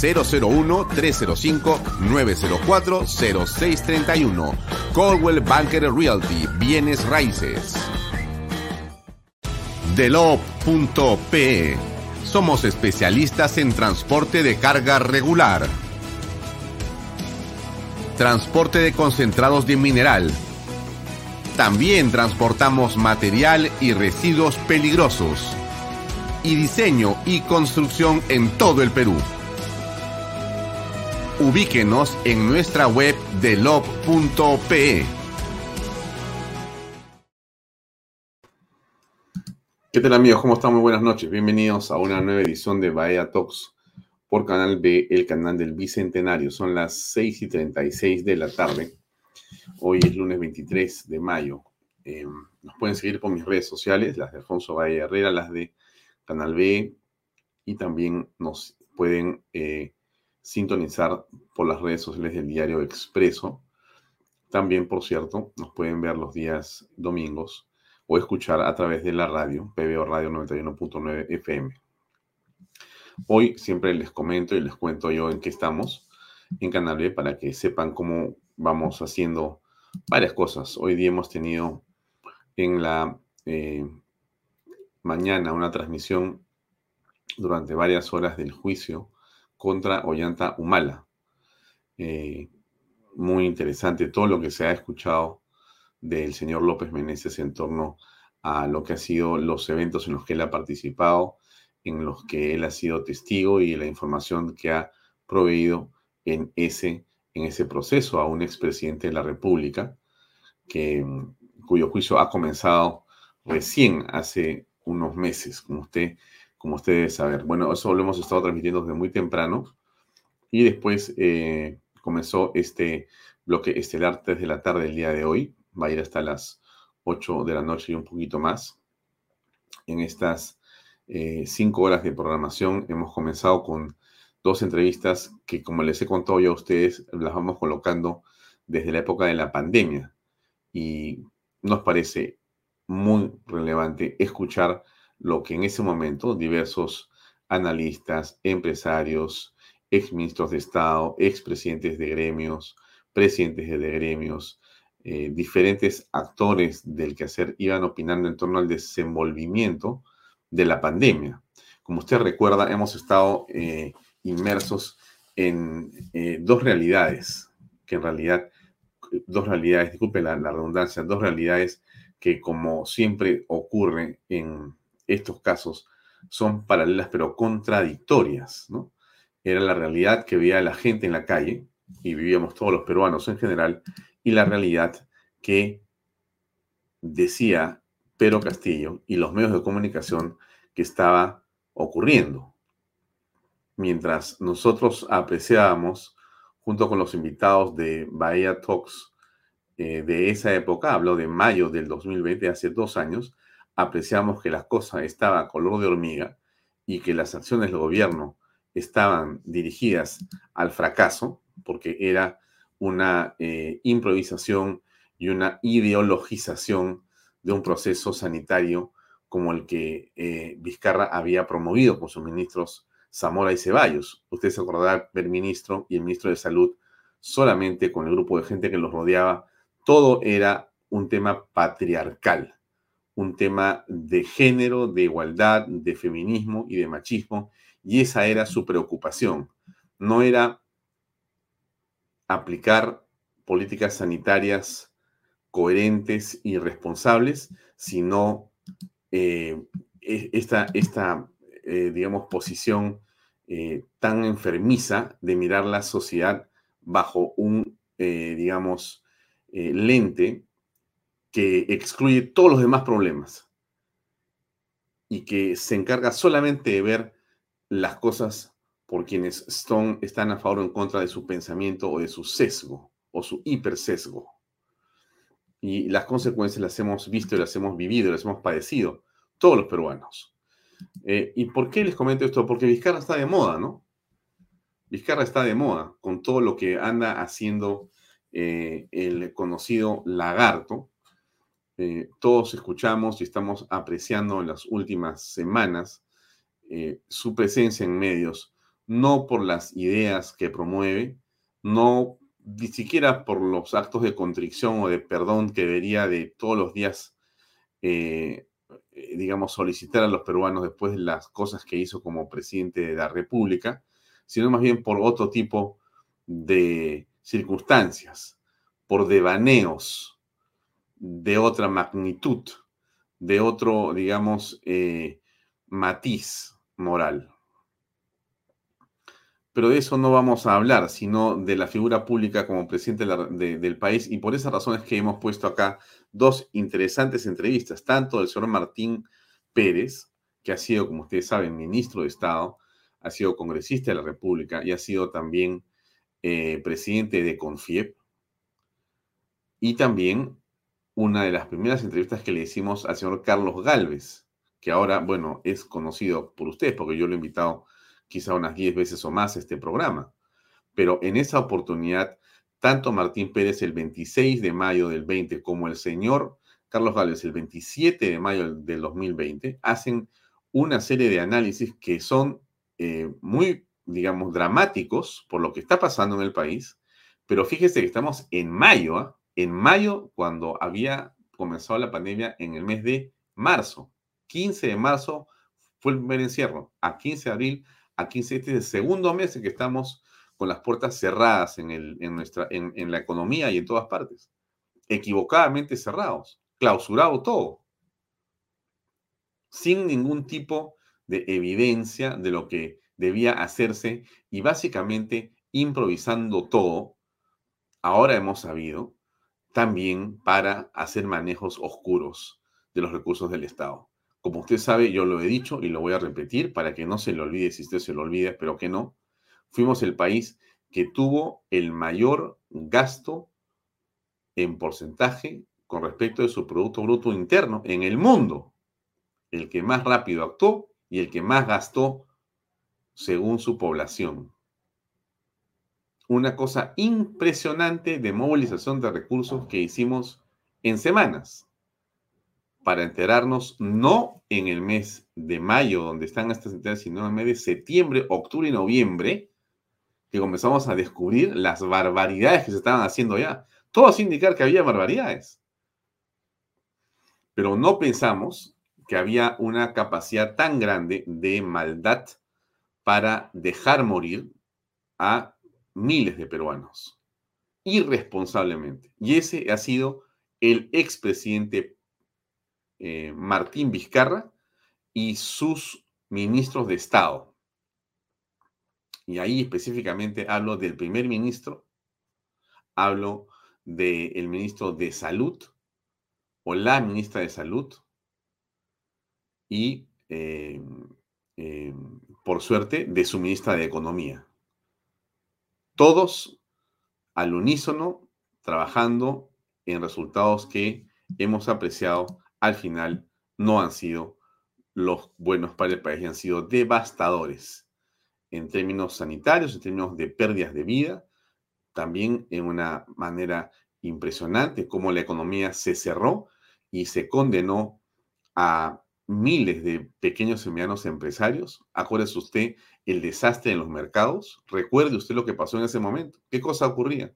001-305-904-0631. Coldwell Banker Realty, bienes raíces. Delop.pe Somos especialistas en transporte de carga regular. Transporte de concentrados de mineral. También transportamos material y residuos peligrosos. Y diseño y construcción en todo el Perú ubíquenos en nuestra web de lob.pe. ¿Qué tal amigos? ¿Cómo están? Muy buenas noches. Bienvenidos a una nueva edición de Bahía Talks por Canal B, el canal del Bicentenario. Son las 6 y 36 de la tarde. Hoy es lunes 23 de mayo. Eh, nos pueden seguir por mis redes sociales, las de Alfonso Valle Herrera, las de Canal B, y también nos pueden eh, sintonizar por las redes sociales del diario Expreso. También, por cierto, nos pueden ver los días domingos o escuchar a través de la radio, PBO Radio 91.9 FM. Hoy siempre les comento y les cuento yo en qué estamos en Canal B para que sepan cómo vamos haciendo varias cosas. Hoy día hemos tenido en la eh, mañana una transmisión durante varias horas del juicio contra Ollanta Humala. Eh, muy interesante todo lo que se ha escuchado del señor López Meneses en torno a lo que ha sido los eventos en los que él ha participado, en los que él ha sido testigo y la información que ha proveído en ese, en ese proceso a un expresidente de la República, que, cuyo juicio ha comenzado recién hace unos meses, como usted como ustedes saber. Bueno, eso lo hemos estado transmitiendo desde muy temprano y después eh, comenzó este bloque estelar desde la tarde del día de hoy. Va a ir hasta las 8 de la noche y un poquito más. En estas eh, cinco horas de programación hemos comenzado con dos entrevistas que, como les he contado yo a ustedes, las vamos colocando desde la época de la pandemia. Y nos parece muy relevante escuchar lo que en ese momento diversos analistas, empresarios, exministros de Estado, expresidentes de gremios, presidentes de gremios, eh, diferentes actores del quehacer iban opinando en torno al desenvolvimiento de la pandemia. Como usted recuerda, hemos estado eh, inmersos en eh, dos realidades, que en realidad, dos realidades, disculpe la redundancia, dos realidades que como siempre ocurre en estos casos son paralelas pero contradictorias, ¿no? Era la realidad que veía la gente en la calle, y vivíamos todos los peruanos en general, y la realidad que decía Pedro Castillo y los medios de comunicación que estaba ocurriendo. Mientras nosotros apreciábamos, junto con los invitados de Bahía Talks eh, de esa época, hablo de mayo del 2020, hace dos años, apreciamos que las cosas estaban a color de hormiga y que las acciones del gobierno estaban dirigidas al fracaso, porque era una eh, improvisación y una ideologización de un proceso sanitario como el que eh, Vizcarra había promovido con sus ministros Zamora y Ceballos. Usted se acordará del ministro y el ministro de Salud solamente con el grupo de gente que los rodeaba. Todo era un tema patriarcal un tema de género, de igualdad, de feminismo y de machismo, y esa era su preocupación. No era aplicar políticas sanitarias coherentes y responsables, sino eh, e, esta, esta eh, digamos, posición eh, tan enfermiza de mirar la sociedad bajo un, digamos, lente que excluye todos los demás problemas y que se encarga solamente de ver las cosas por quienes están a favor o en contra de su pensamiento o de su sesgo o su hipersesgo. Y las consecuencias las hemos visto las hemos vivido, las hemos padecido todos los peruanos. Eh, ¿Y por qué les comento esto? Porque Vizcarra está de moda, ¿no? Vizcarra está de moda con todo lo que anda haciendo eh, el conocido lagarto, eh, todos escuchamos y estamos apreciando en las últimas semanas eh, su presencia en medios, no por las ideas que promueve, no ni siquiera por los actos de contrición o de perdón que debería de todos los días, eh, digamos, solicitar a los peruanos después de las cosas que hizo como presidente de la República, sino más bien por otro tipo de circunstancias, por devaneos, de otra magnitud, de otro, digamos, eh, matiz moral. Pero de eso no vamos a hablar, sino de la figura pública como presidente del país. Y por esa razón es que hemos puesto acá dos interesantes entrevistas, tanto del señor Martín Pérez, que ha sido, como ustedes saben, ministro de Estado, ha sido congresista de la República y ha sido también eh, presidente de CONFIEP, y también una de las primeras entrevistas que le hicimos al señor Carlos Galvez, que ahora, bueno, es conocido por ustedes, porque yo lo he invitado quizá unas 10 veces o más a este programa. Pero en esa oportunidad, tanto Martín Pérez el 26 de mayo del 20 como el señor Carlos Galvez el 27 de mayo del 2020 hacen una serie de análisis que son eh, muy, digamos, dramáticos por lo que está pasando en el país. Pero fíjese que estamos en mayo, ¿ah? En mayo, cuando había comenzado la pandemia en el mes de marzo. 15 de marzo fue el primer encierro. A 15 de abril, a 15 este es el segundo mes en que estamos con las puertas cerradas en, en la economía y en todas partes. Equivocadamente cerrados, clausurado todo. Sin ningún tipo de evidencia de lo que debía hacerse y básicamente improvisando todo. Ahora hemos sabido también para hacer manejos oscuros de los recursos del Estado. Como usted sabe, yo lo he dicho y lo voy a repetir para que no se lo olvide, si usted se lo olvida, pero que no, fuimos el país que tuvo el mayor gasto en porcentaje con respecto de su Producto Bruto Interno en el mundo. El que más rápido actuó y el que más gastó según su población una cosa impresionante de movilización de recursos que hicimos en semanas para enterarnos no en el mes de mayo, donde están estas entidades, sino en el mes de septiembre, octubre y noviembre, que comenzamos a descubrir las barbaridades que se estaban haciendo ya. Todo hace indicar que había barbaridades. Pero no pensamos que había una capacidad tan grande de maldad para dejar morir a miles de peruanos, irresponsablemente. Y ese ha sido el expresidente eh, Martín Vizcarra y sus ministros de Estado. Y ahí específicamente hablo del primer ministro, hablo del ministro de Salud o la ministra de Salud y, eh, eh, por suerte, de su ministra de Economía todos al unísono trabajando en resultados que hemos apreciado al final no han sido los buenos para el país, han sido devastadores en términos sanitarios, en términos de pérdidas de vida, también en una manera impresionante como la economía se cerró y se condenó a miles de pequeños y medianos empresarios. Acuérdese usted el desastre en los mercados. Recuerde usted lo que pasó en ese momento. ¿Qué cosa ocurría?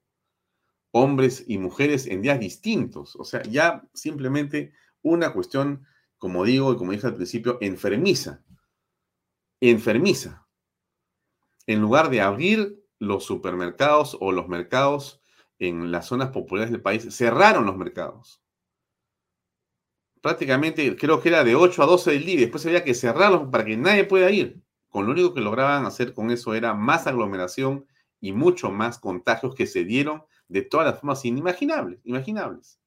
Hombres y mujeres en días distintos. O sea, ya simplemente una cuestión, como digo y como dije al principio, enfermiza. Enfermiza. En lugar de abrir los supermercados o los mercados en las zonas populares del país cerraron los mercados. Prácticamente creo que era de 8 a 12 del día y después había que cerrarlos para que nadie pueda ir. Con lo único que lograban hacer con eso era más aglomeración y mucho más contagios que se dieron de todas las formas inimaginables, imaginables.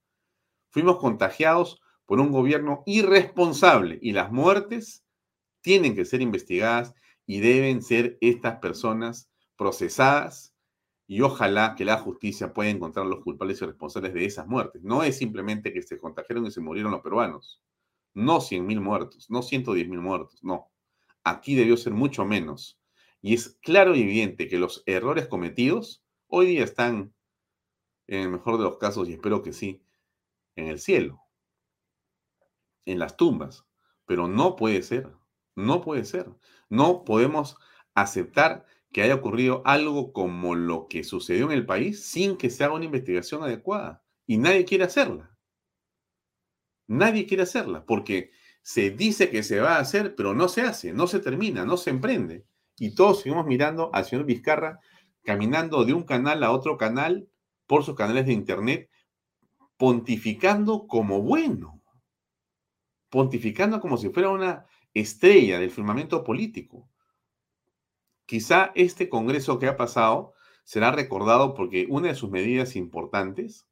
Fuimos contagiados por un gobierno irresponsable y las muertes tienen que ser investigadas y deben ser estas personas procesadas y ojalá que la justicia pueda encontrar los culpables y responsables de esas muertes. No es simplemente que se contagiaron y se murieron los peruanos. No 100.000 muertos, no 110.000 muertos, no. Aquí debió ser mucho menos. Y es claro y evidente que los errores cometidos hoy día están, en el mejor de los casos, y espero que sí, en el cielo, en las tumbas. Pero no puede ser, no puede ser. No podemos aceptar que haya ocurrido algo como lo que sucedió en el país sin que se haga una investigación adecuada. Y nadie quiere hacerla. Nadie quiere hacerla porque se dice que se va a hacer, pero no se hace, no se termina, no se emprende. Y todos seguimos mirando al señor Vizcarra caminando de un canal a otro canal por sus canales de internet, pontificando como bueno, pontificando como si fuera una estrella del firmamento político. Quizá este Congreso que ha pasado será recordado porque una de sus medidas importantes,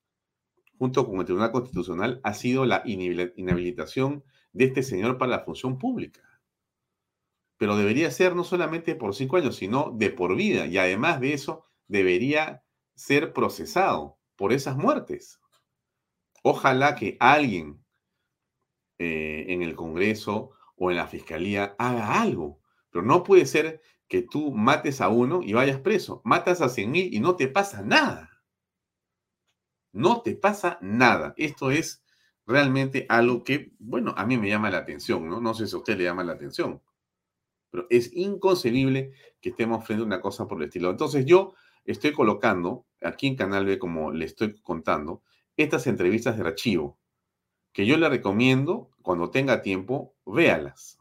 junto con el Tribunal Constitucional, ha sido la inhabilitación de este señor para la función pública. Pero debería ser no solamente por cinco años, sino de por vida. Y además de eso, debería ser procesado por esas muertes. Ojalá que alguien eh, en el Congreso o en la Fiscalía haga algo. Pero no puede ser que tú mates a uno y vayas preso. Matas a 100 mil y no te pasa nada. No te pasa nada. Esto es realmente algo que, bueno, a mí me llama la atención, ¿no? No sé si a usted le llama la atención. Pero es inconcebible que estemos frente a una cosa por el estilo. Entonces yo estoy colocando aquí en Canal B, como le estoy contando, estas entrevistas de archivo, que yo le recomiendo, cuando tenga tiempo, véalas.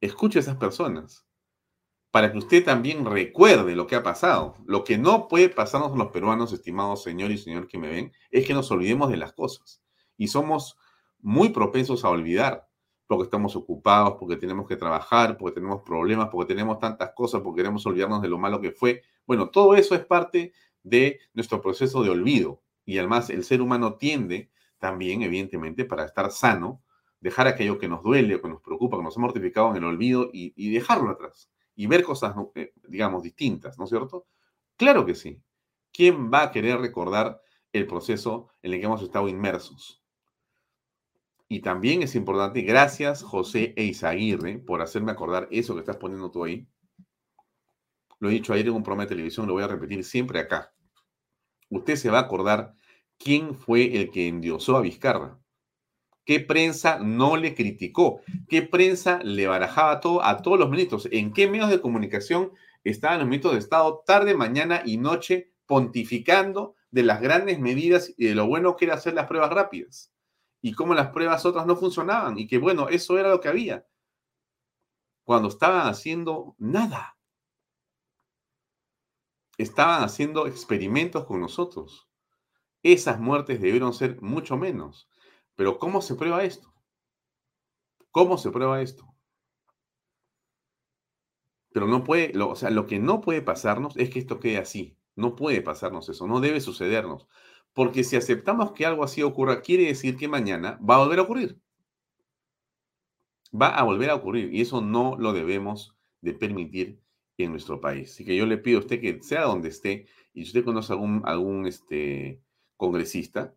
Escuche a esas personas para que usted también recuerde lo que ha pasado. Lo que no puede pasarnos los peruanos, estimados señor y señor que me ven, es que nos olvidemos de las cosas. Y somos muy propensos a olvidar, porque estamos ocupados, porque tenemos que trabajar, porque tenemos problemas, porque tenemos tantas cosas, porque queremos olvidarnos de lo malo que fue. Bueno, todo eso es parte de nuestro proceso de olvido. Y además el ser humano tiende también, evidentemente, para estar sano, dejar aquello que nos duele que nos preocupa, que nos ha mortificado en el olvido y dejarlo atrás y ver cosas, eh, digamos, distintas, ¿no es cierto? Claro que sí. ¿Quién va a querer recordar el proceso en el que hemos estado inmersos? Y también es importante, gracias José Eizaguirre por hacerme acordar eso que estás poniendo tú ahí. Lo he dicho ayer en un programa de televisión, lo voy a repetir siempre acá. Usted se va a acordar quién fue el que endiosó a Vizcarra. ¿Qué prensa no le criticó? ¿Qué prensa le barajaba todo a todos los ministros? ¿En qué medios de comunicación estaban los ministros de Estado tarde, mañana y noche pontificando de las grandes medidas y de lo bueno que era hacer las pruebas rápidas? Y cómo las pruebas otras no funcionaban y que bueno, eso era lo que había. Cuando estaban haciendo nada. Estaban haciendo experimentos con nosotros. Esas muertes debieron ser mucho menos. Pero ¿cómo se prueba esto? ¿Cómo se prueba esto? Pero no puede, o sea, lo que no puede pasarnos es que esto quede así. No puede pasarnos eso, no debe sucedernos. Porque si aceptamos que algo así ocurra, quiere decir que mañana va a volver a ocurrir. Va a volver a ocurrir y eso no lo debemos de permitir en nuestro país. Así que yo le pido a usted que sea donde esté y si usted conoce algún, algún este, congresista,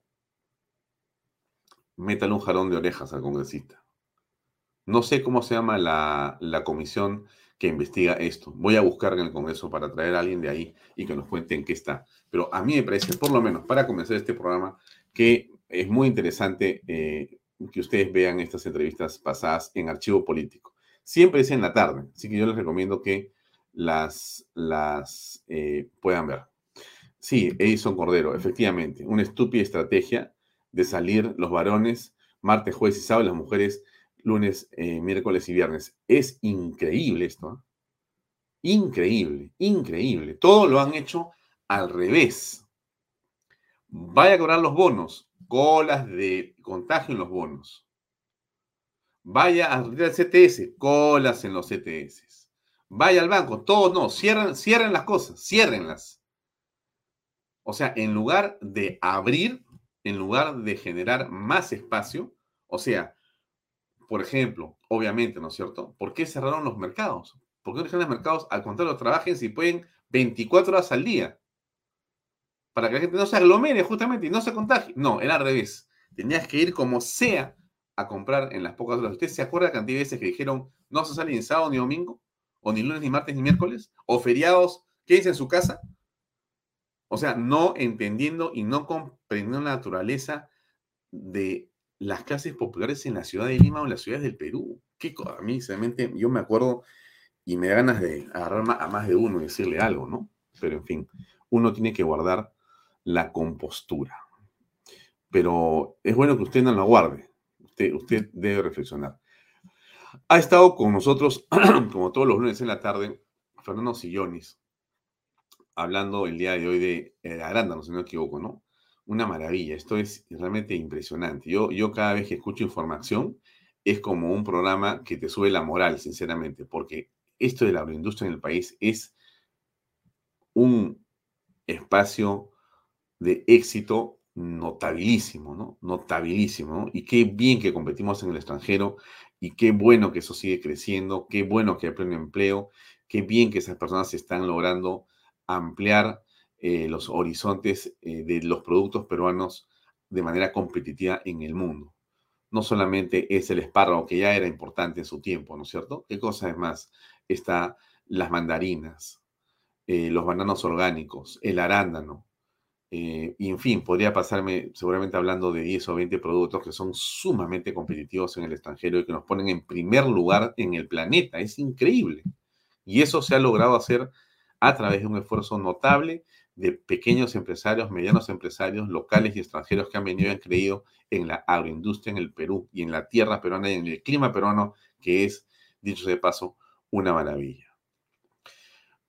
métale un jarón de orejas al congresista. No sé cómo se llama la, comisión que investiga esto. Voy a buscar en el Congreso para traer a alguien de ahí y que nos cuente en qué está. Pero a mí me parece, por lo menos para comenzar este programa, que es muy interesante eh, que ustedes vean estas entrevistas pasadas en archivo político. Siempre es en la tarde, así que yo les recomiendo que las, las eh, puedan ver. Sí, Edison Cordero, efectivamente, una estúpida estrategia de salir los varones martes, jueves y sábado, las mujeres lunes, eh, miércoles y viernes. Es increíble esto. ¿eh? Increíble, increíble. Todo lo han hecho al revés. Vaya a cobrar los bonos, colas de contagio en los bonos. Vaya a retirar el CTS, colas en los CTS. Vaya al banco, todo no, cierren, cierren las cosas, ciérrenlas. O sea, en lugar de abrir, en lugar de generar más espacio, o sea, por ejemplo, obviamente, ¿no es cierto? ¿Por qué cerraron los mercados? ¿Por qué no los mercados al contrario trabajen si pueden 24 horas al día? Para que la gente no se aglomere justamente y no se contagie. No, era al revés. Tenías que ir como sea a comprar en las pocas horas. ¿Usted se acuerda de cantidad de veces que dijeron no se sale ni sábado ni domingo? ¿O ni lunes, ni martes, ni miércoles? ¿O feriados? Quédense en su casa. O sea, no entendiendo y no comprendiendo la naturaleza de las clases populares en la ciudad de Lima o en las ciudades del Perú. Qué a mí, sinceramente, yo me acuerdo y me da ganas de agarrar a más de uno y decirle algo, ¿no? Pero en fin, uno tiene que guardar la compostura. Pero es bueno que usted no la guarde. Usted, usted debe reflexionar. Ha estado con nosotros, como todos los lunes en la tarde, Fernando Sillonis, hablando el día de hoy de, de Aranda, si no me equivoco, ¿no? una maravilla. Esto es realmente impresionante. Yo, yo cada vez que escucho información es como un programa que te sube la moral, sinceramente, porque esto de la agroindustria en el país es un espacio de éxito notabilísimo, ¿no? Notabilísimo, ¿no? Y qué bien que competimos en el extranjero y qué bueno que eso sigue creciendo, qué bueno que hay pleno empleo, qué bien que esas personas están logrando ampliar eh, los horizontes eh, de los productos peruanos de manera competitiva en el mundo. No solamente es el espárrago, que ya era importante en su tiempo, ¿no es cierto? ¿Qué cosa es más? Está las mandarinas, eh, los bananos orgánicos, el arándano, y en fin, podría pasarme seguramente hablando de 10 o 20 productos que son sumamente competitivos en el extranjero y que nos ponen en primer lugar en el planeta. Es increíble. Y eso se ha logrado hacer a través de un esfuerzo notable de pequeños empresarios, medianos empresarios, locales y extranjeros que han venido y han creído en la agroindustria en el Perú y en la tierra peruana y en el clima peruano, que es, dicho de paso, una maravilla.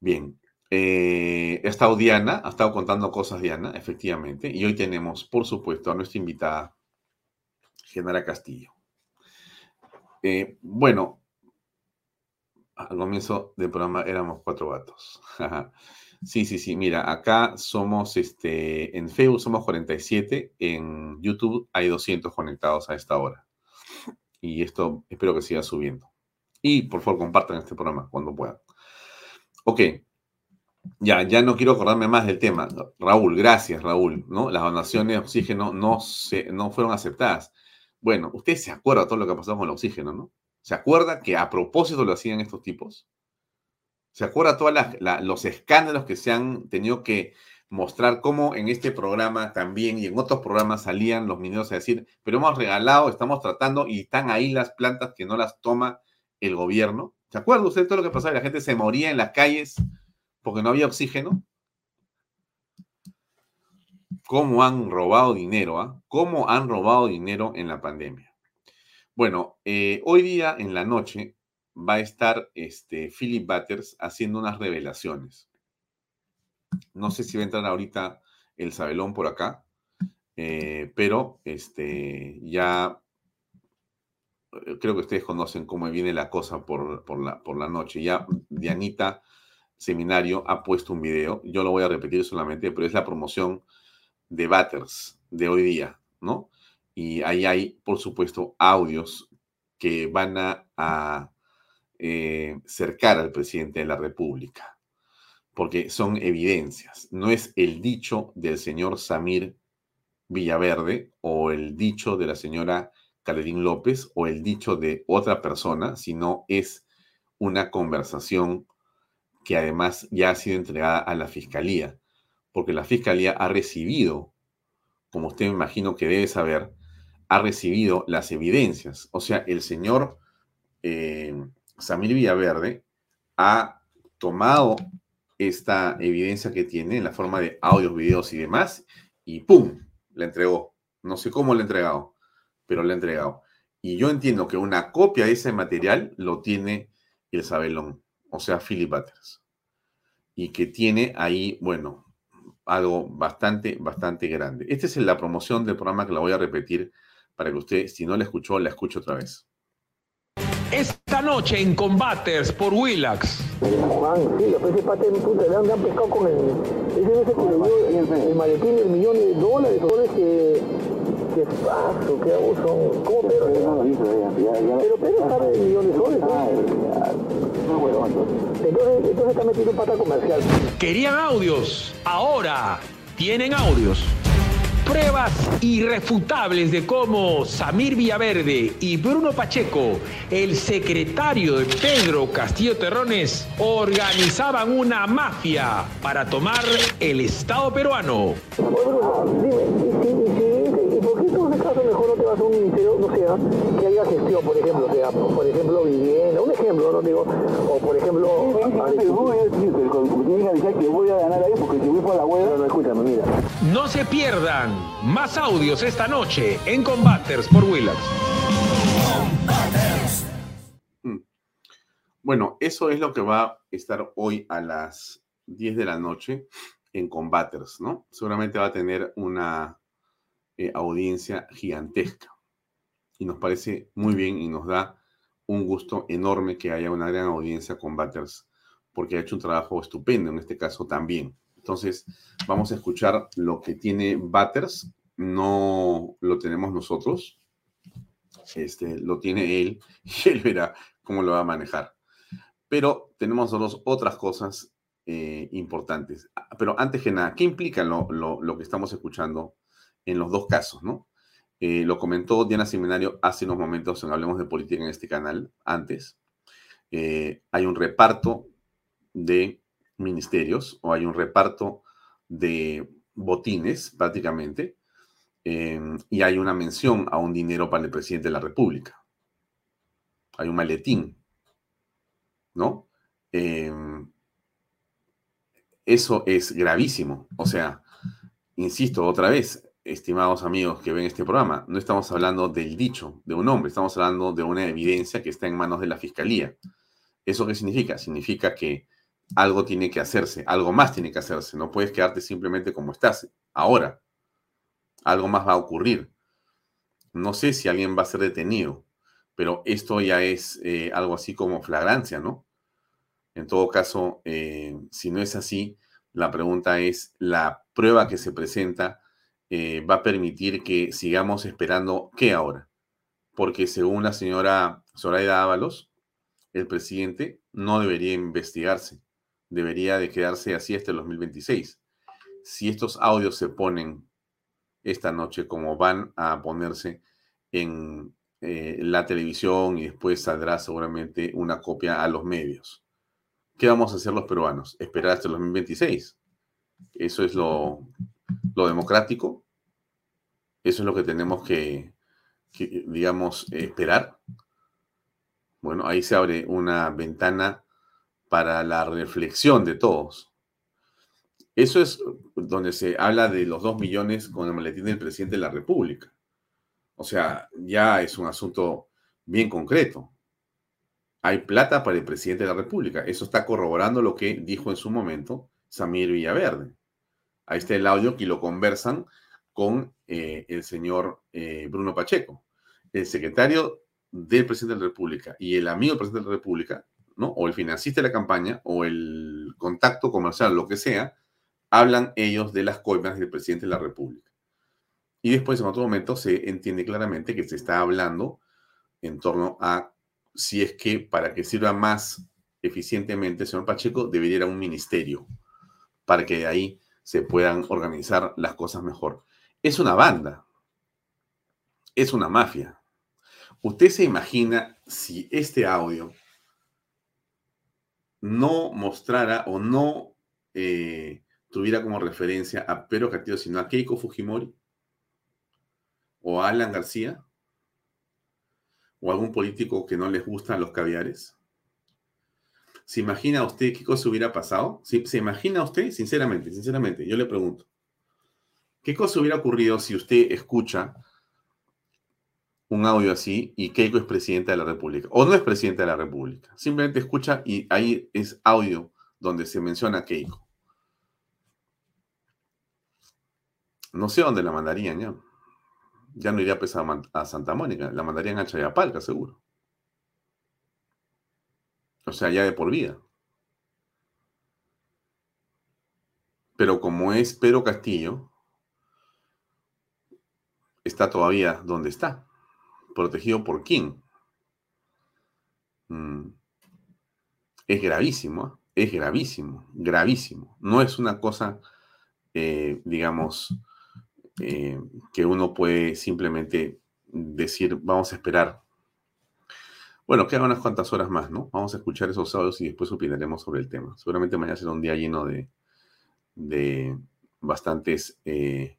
Bien, eh, ha estado Diana, ha estado contando cosas Diana, efectivamente, y hoy tenemos, por supuesto, a nuestra invitada, Genara Castillo. Eh, bueno, al comienzo del programa éramos cuatro gatos. Sí, sí, sí. Mira, acá somos, este, en Facebook somos 47, en YouTube hay 200 conectados a esta hora. Y esto espero que siga subiendo. Y por favor compartan este programa cuando puedan. Ok. Ya, ya no quiero acordarme más del tema. Raúl, gracias, Raúl. ¿no? Las donaciones de oxígeno no, se, no fueron aceptadas. Bueno, usted se acuerda de todo lo que ha pasado con el oxígeno, ¿no? ¿Se acuerda que a propósito lo hacían estos tipos? ¿Se acuerda todos los escándalos que se han tenido que mostrar cómo en este programa también y en otros programas salían los mineros a decir, pero hemos regalado, estamos tratando y están ahí las plantas que no las toma el gobierno? ¿Se acuerda usted todo lo que pasaba? La gente se moría en las calles porque no había oxígeno. ¿Cómo han robado dinero? Ah? ¿Cómo han robado dinero en la pandemia? Bueno, eh, hoy día en la noche va a estar este, Philip Butters haciendo unas revelaciones. No sé si va a entrar ahorita el Sabelón por acá, eh, pero este, ya eh, creo que ustedes conocen cómo viene la cosa por, por, la, por la noche. Ya Dianita Seminario ha puesto un video, yo lo voy a repetir solamente, pero es la promoción de Butters de hoy día, ¿no? Y ahí hay, por supuesto, audios que van a eh, cercar al presidente de la República, porque son evidencias. No es el dicho del señor Samir Villaverde o el dicho de la señora Caledín López o el dicho de otra persona, sino es una conversación que además ya ha sido entregada a la fiscalía, porque la fiscalía ha recibido, como usted me imagino que debe saber, ha recibido las evidencias. O sea, el señor eh, Samir Villaverde ha tomado esta evidencia que tiene en la forma de audios, videos y demás, y ¡pum! La entregó. No sé cómo la ha entregado, pero la ha entregado. Y yo entiendo que una copia de ese material lo tiene el Sabelón, o sea, Philip Butters. y que tiene ahí, bueno, algo bastante, bastante grande. Esta es la promoción del programa que la voy a repetir para que usted, si no la escuchó, la escuche otra vez. Esta noche en Combaters por Willax. Juan, sí, los peces paten puta, le han pescado con el. Ese ese que le dio el, maletín del millón de dólares, dólares que. Qué paso, qué abuso. ¿Cómo Pedro? No ya, Pero Pedro sabe de millones de soles, ¿no? No, bueno, entonces, entonces está metido en pata comercial. Querían audios, ahora tienen audios. Pruebas irrefutables de cómo Samir Villaverde y Bruno Pacheco, el secretario de Pedro Castillo Terrones, organizaban una mafia para tomar el Estado peruano. Caso mejor no te vas a un ministerio, no sea, que haya gestión, por ejemplo, sea, por ejemplo, vivienda, un ejemplo, no digo, o por ejemplo... que voy a ganar ahí porque si voy por la hueá... No, no, escúchame, mira. No se pierdan más audios esta noche en Combaters por Willax. Bueno, eso es lo que va a estar hoy a las 10 de la noche en Combaters, ¿no? Seguramente va a tener una eh, audiencia gigantesca. Y nos parece muy bien y nos da un gusto enorme que haya una gran audiencia Combaters, porque ha hecho un trabajo estupendo en este caso también. Entonces, vamos a escuchar lo que tiene Batters. No lo tenemos nosotros. Este, lo tiene él y él verá cómo lo va a manejar. Pero tenemos nosotros otras cosas eh, importantes. Ah, pero antes que nada, ¿qué implica lo, lo, que estamos escuchando en los dos casos, no? Eh, lo comentó Diana Seminario hace unos momentos en Hablemos de Política en este canal, antes. Eh, hay un reparto de ministerios o hay un reparto de botines prácticamente em, y hay una mención a un dinero para el presidente de la República. Hay un maletín, ¿no? Em, eso es gravísimo. O sea, insisto otra vez, estimados amigos que ven este programa, no estamos hablando del dicho de un hombre, estamos hablando de una evidencia que está en manos de la fiscalía. ¿Eso qué significa? Significa que algo tiene que hacerse, algo más tiene que hacerse. No puedes quedarte simplemente como estás ahora. Algo más va a ocurrir. No sé si alguien va a ser detenido, pero esto ya es eh, algo así como flagrancia, ¿no? En todo caso, eh, si no es así, la pregunta es, ¿la prueba que se presenta eh, va a permitir que sigamos esperando qué ahora? Porque según la señora Zoraida Ábalos, el presidente no debería investigarse debería de quedarse así hasta el 2026. Si estos audios se ponen esta noche como van a ponerse en eh, la televisión y después saldrá seguramente una copia a los medios. ¿Qué vamos a hacer los peruanos? ¿Esperar hasta el 2026? ¿Eso es lo, lo democrático? ¿Eso es lo que tenemos que, digamos, esperar? Bueno, ahí se abre una ventana para la reflexión de todos. Eso es donde se habla de los dos millones con el maletín del presidente de la República. O sea, ya es un asunto bien concreto. Hay plata para el presidente de la República. Eso está corroborando lo que dijo en su momento Samir Villaverde. Ahí está el audio que lo conversan con eh, el señor eh, Bruno Pacheco, el secretario del presidente de la República y el amigo del presidente de la República o el financista de la campaña, o el contacto comercial, lo que sea, hablan ellos de las coimas del presidente de la República. Y después, en otro momento, se entiende claramente que se está hablando en torno a si es que para que sirva más eficientemente el señor Pacheco, debería ir a un ministerio para que de ahí se puedan organizar las cosas mejor. Es una banda, es una mafia. Usted se imagina si este audio no mostrara o no eh, tuviera como referencia a Pedro Castillo, sino a Keiko Fujimori o a Alan García o algún político que no les gustan los caviares? ¿Se imagina usted qué cosa hubiera pasado? ¿Se imagina usted, sinceramente, sinceramente, yo le pregunto, ¿qué cosa hubiera ocurrido si usted escucha un audio así y Keiko es presidenta de la República. O no es presidenta de la República. Simplemente escucha y ahí es audio donde se menciona a Keiko. No sé dónde la mandarían ya. Ya no iría pues, a, Santa Mónica, la mandarían a Chayapalca, seguro. O sea, ya de por vida. Pero como es Pedro Castillo, está todavía donde está. ¿Protegido por quién? Mm. Es gravísimo, ¿eh? es gravísimo, gravísimo. No es una cosa, eh, digamos, eh, que uno puede simplemente decir, vamos a esperar. Bueno, quedan unas cuantas horas más, ¿no? Vamos a escuchar esos audios y después opinaremos sobre el tema. Seguramente mañana será un día lleno de, de bastantes, eh,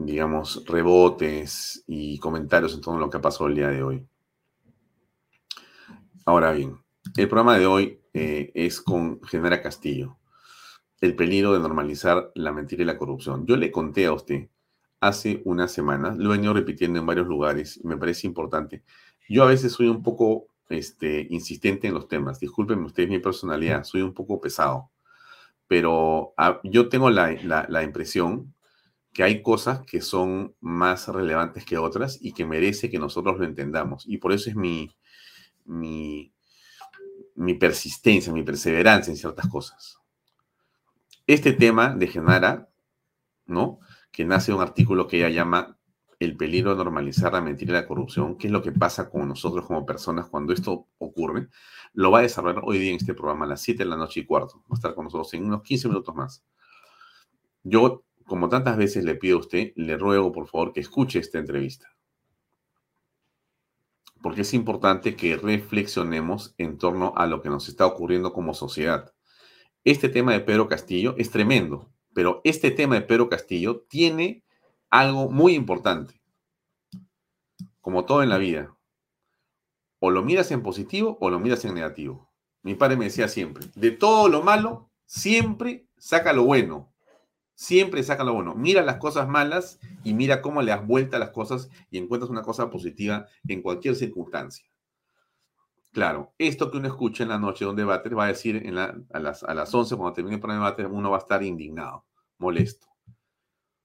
digamos, rebotes y comentarios en todo lo que ha pasado el día de hoy. Ahora bien, el programa de hoy eh, es con Genera Castillo, el peligro de normalizar la mentira y la corrupción. Yo le conté a usted hace unas semanas, lo he venido repitiendo en varios lugares, me parece importante. Yo a veces soy un poco este, insistente en los temas, discúlpenme ustedes mi personalidad, soy un poco pesado pero ah, yo tengo la, impresión que hay cosas que son más relevantes que otras y que merece que nosotros lo entendamos. Y por eso es mi, mi, persistencia, mi perseverancia en ciertas cosas. Este tema de Genara, ¿no? Que nace un artículo que ella llama el peligro de normalizar la mentira y la corrupción, qué es lo que pasa con nosotros como personas cuando esto ocurre, lo va a desarrollar hoy día en este programa a las 7 de la noche y cuarto. Va a estar con nosotros en unos 15 minutos más. Yo, como tantas veces le pido a usted, le ruego por favor que escuche esta entrevista. Porque es importante que reflexionemos en torno a lo que nos está ocurriendo como sociedad. Este tema de Pedro Castillo es tremendo, pero este tema de Pedro Castillo tiene algo muy importante. Como todo en la vida, o lo miras en positivo o lo miras en negativo. Mi padre me decía siempre, de todo lo malo, siempre saca lo bueno. Siempre saca lo bueno. Mira las cosas malas y mira cómo le das vuelta a las cosas y encuentras una cosa positiva en cualquier circunstancia. Claro, esto que uno escucha en la noche de un debate va a decir a, las, a las 11 cuando termine el debate, uno va a estar indignado, molesto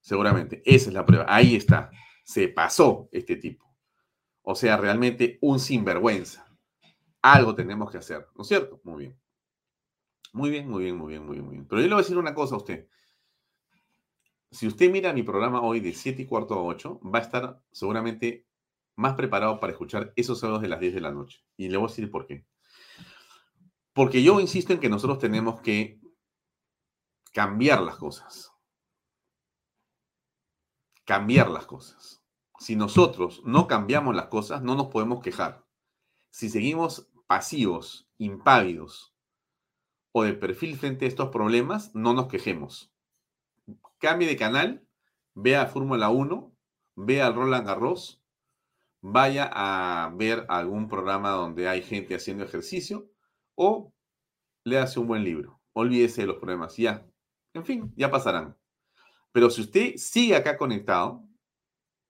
seguramente. Esa es la prueba. Ahí está. Se pasó este tipo. O sea, realmente un sinvergüenza. Algo tenemos que hacer, ¿no es cierto? Muy bien, muy bien, muy bien, muy bien, muy bien. Pero yo le voy a decir una cosa a usted. Si usted mira mi programa hoy de 7 y cuarto a 8, va a estar seguramente más preparado para escuchar esos audios de las 10 de la noche. Y le voy a decir por qué. Porque yo insisto en que nosotros tenemos que cambiar las cosas cambiar las cosas. Si nosotros no cambiamos las cosas, no nos podemos quejar. Si seguimos pasivos, impávidos o de perfil frente a estos problemas, no nos quejemos. Cambie de canal, vea Fórmula 1, vea al Roland Garros, vaya a ver algún programa donde hay gente haciendo ejercicio o léase un buen libro. Olvídese de los problemas. Ya, en fin, ya pasarán. Pero si usted sigue acá conectado,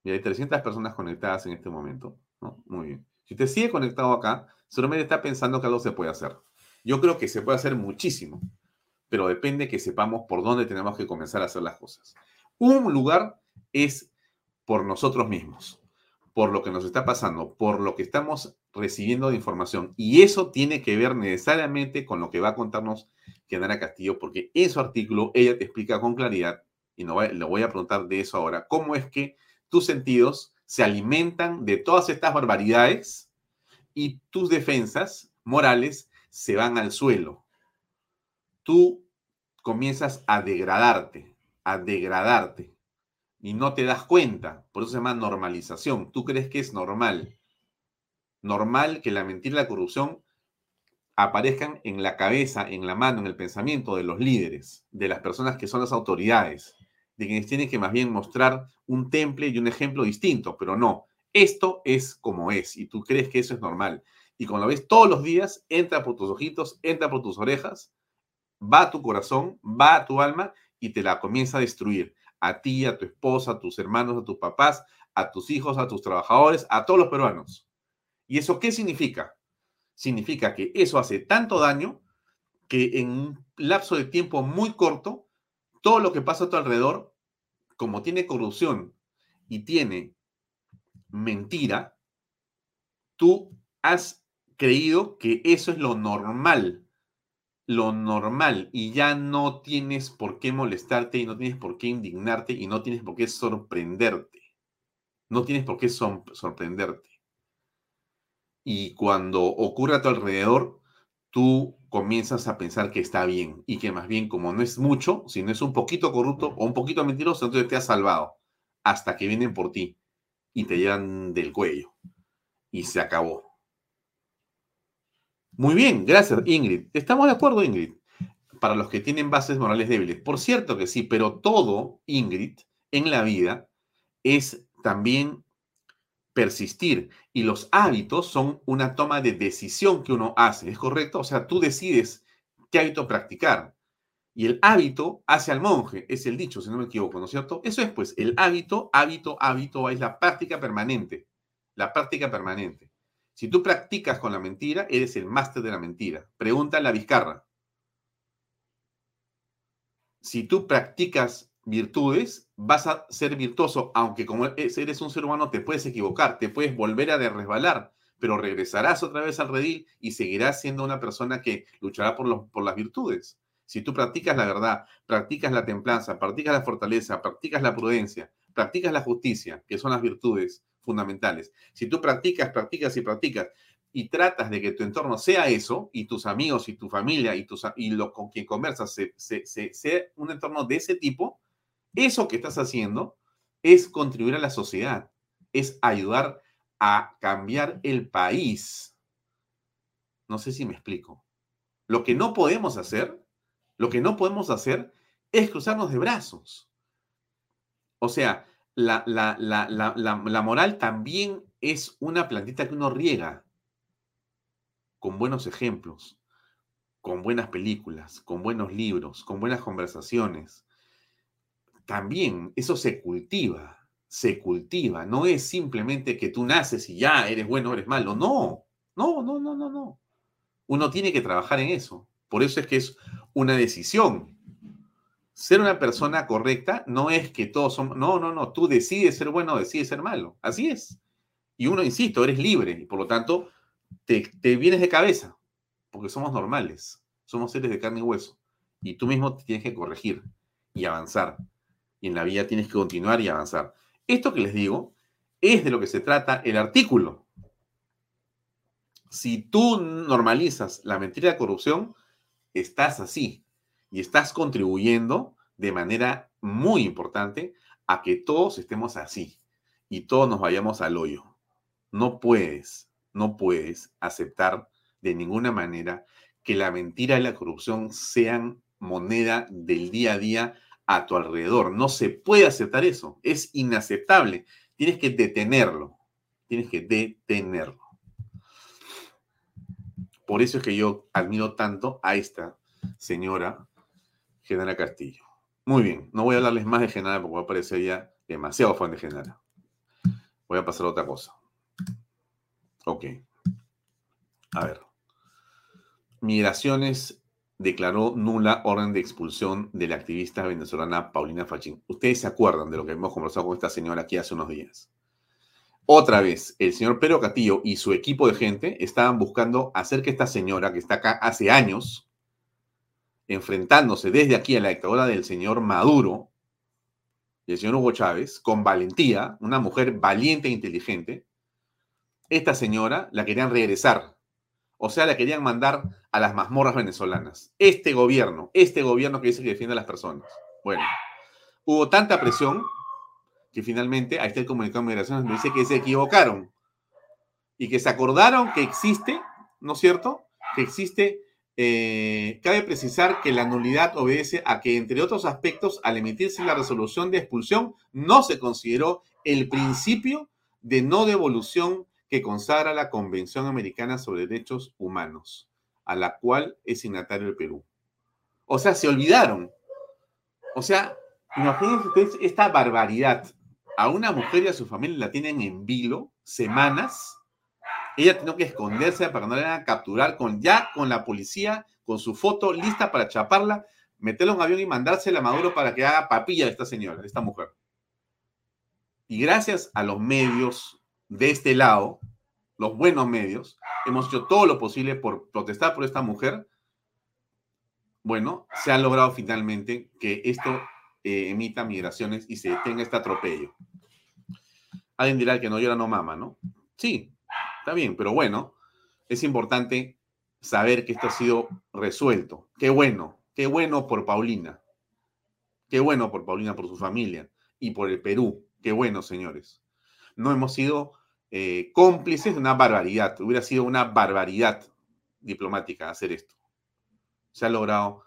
y hay 300 personas conectadas en este momento. Muy bien. Si usted sigue conectado acá, solamente está pensando que algo se puede hacer. Yo creo que se puede hacer muchísimo, pero depende que sepamos por dónde tenemos que comenzar a hacer las cosas. Un lugar es por nosotros mismos, por lo que nos está pasando, por lo que estamos recibiendo de información. Y eso tiene que ver necesariamente con lo que va a contarnos Kianara Castillo, porque en su artículo ella te explica con claridad y no le voy a preguntar de eso ahora, ¿cómo es que tus sentidos se alimentan de todas estas barbaridades y tus defensas morales se van al suelo? Tú comienzas a degradarte, a degradarte y no te das cuenta, por eso se llama normalización. Tú crees que es normal, normal que la mentira y la corrupción aparezcan en la cabeza, en la mano, en el pensamiento de los líderes, de las personas que son las autoridades de quienes tienen que más bien mostrar un temple y un ejemplo distinto, pero no, esto es como es y tú crees que eso es normal. Y cuando lo ves todos los días, entra por tus ojitos, entra por tus orejas, va a tu corazón, va a tu alma y te la comienza a destruir. A ti, a tu esposa, a tus hermanos, a tus papás, a tus hijos, a tus trabajadores, a todos los peruanos. ¿Y eso qué significa? Significa que eso hace tanto daño que en un lapso de tiempo muy corto, todo lo que pasa a tu alrededor, como tiene corrupción y tiene mentira, tú has creído que eso es lo normal, lo normal, y ya no tienes por qué molestarte y no tienes por qué indignarte y no tienes por qué sorprenderte. No tienes por qué sorprenderte. Y cuando ocurre a tu alrededor, tú comienzas a pensar que está bien y que más bien como no es mucho, si no es un poquito corrupto o un poquito mentiroso, entonces te has salvado hasta que vienen por ti y te llevan del cuello. Y se acabó. Muy bien, gracias Ingrid. Estamos de acuerdo Ingrid. Para los que tienen bases morales débiles. Por cierto que sí, pero todo, Ingrid, en la vida es también persistir. Y los hábitos son una toma de decisión que uno hace, ¿es correcto? O sea, tú decides qué hábito practicar. Y el hábito hace al monje, es el dicho, si no me equivoco, ¿no es cierto? Eso es, pues, el hábito, hábito, hábito, es la práctica permanente. La práctica permanente. Si tú practicas con la mentira, eres el máster de la mentira. Pregunta a la Vizcarra. Si tú practicas virtudes, vas a ser virtuoso, aunque como eres un ser humano te puedes equivocar, te puedes volver a resbalar, pero regresarás otra vez al redil y seguirás siendo una persona que luchará por, por las virtudes. Si tú practicas la verdad, practicas la templanza, practicas la fortaleza, practicas la prudencia, practicas la justicia, que son las virtudes fundamentales. Si tú practicas, practicas y practicas y tratas de que tu entorno sea eso, y tus amigos y tu familia y, tus, y lo con quien conversas sea un entorno de ese tipo, eso que estás haciendo es contribuir a la sociedad, es ayudar a cambiar el país. No sé si me explico. Lo que no podemos hacer, lo que no podemos hacer es cruzarnos de brazos. O sea, la, la, la, moral también es una plantita que uno riega con buenos ejemplos, con buenas películas, con buenos libros, con buenas conversaciones, también eso se cultiva, se cultiva. No es simplemente que tú naces y ya eres bueno o eres malo. No, no, no, no, no, no. Uno tiene que trabajar en eso. Por eso es que es una decisión. Ser una persona correcta no es que todos somos, no, no, no, tú decides ser bueno decides ser malo. Así es. Y uno, insisto, eres libre y por lo tanto te, te vienes de cabeza, porque somos normales, somos seres de carne y hueso. Y tú mismo te tienes que corregir y avanzar y en la vida tienes que continuar y avanzar. Esto que les digo es de lo que se trata el artículo. Si tú normalizas la mentira de corrupción, estás así y estás contribuyendo de manera muy importante a que todos estemos así y todos nos vayamos al hoyo. No puedes, no puedes aceptar de ninguna manera que la mentira y la corrupción sean moneda del día a día a tu alrededor. No se puede aceptar eso. Es inaceptable. Tienes que detenerlo. Tienes que detenerlo. Por eso es que yo admiro tanto a esta señora Genara Castillo. Muy bien, no voy a hablarles más de Genara porque va a parecer ya demasiado fan de Genara. Voy a pasar a otra cosa. Ok. A ver. Migraciones declaró nula orden de expulsión de la activista venezolana Paulina Fachín. Ustedes se acuerdan de lo que hemos conversado con esta señora aquí hace unos días. Otra vez, el señor Pedro Castillo y su equipo de gente estaban buscando hacer que esta señora, que está acá hace años, enfrentándose desde aquí a la dictadura del señor Maduro y el señor Hugo Chávez, con valentía, una mujer valiente e inteligente, esta señora la querían regresar o sea, la querían mandar a las mazmorras venezolanas. Este gobierno, este gobierno que dice que defiende a las personas. Bueno, hubo tanta presión que finalmente, ahí está el comunicado de migraciones, me dice que se equivocaron y que se acordaron que existe, ¿no es cierto? Que existe, eh, cabe precisar que la nulidad obedece a que, entre otros aspectos, al emitirse la resolución de expulsión, no se consideró el principio de no devolución que consagra la Convención Americana sobre Derechos Humanos, a la cual es signatario el Perú. O sea, se olvidaron. O sea, imagínense ustedes esta barbaridad. A una mujer y a su familia la tienen en vilo semanas Ella tenía que esconderse para no la vayan a capturar con, ya con la policía, con su foto lista para chaparla, meterla en un avión y mandársela a Maduro para que haga papilla de esta señora, de esta mujer. Y gracias a los medios de este lado, los buenos medios, hemos hecho todo lo posible por protestar por esta mujer. Bueno, se ha logrado finalmente que esto eh, emita migraciones y se detenga este atropello. Alguien dirá que no llora no mama, ¿no? Sí, está bien, pero bueno, es importante saber que esto ha sido resuelto. Qué bueno, qué bueno por Paulina. Qué bueno por Paulina, por su familia y por el Perú. Qué bueno, señores. No hemos sido eh, cómplices de una barbaridad. Hubiera sido una barbaridad diplomática hacer esto. Se ha logrado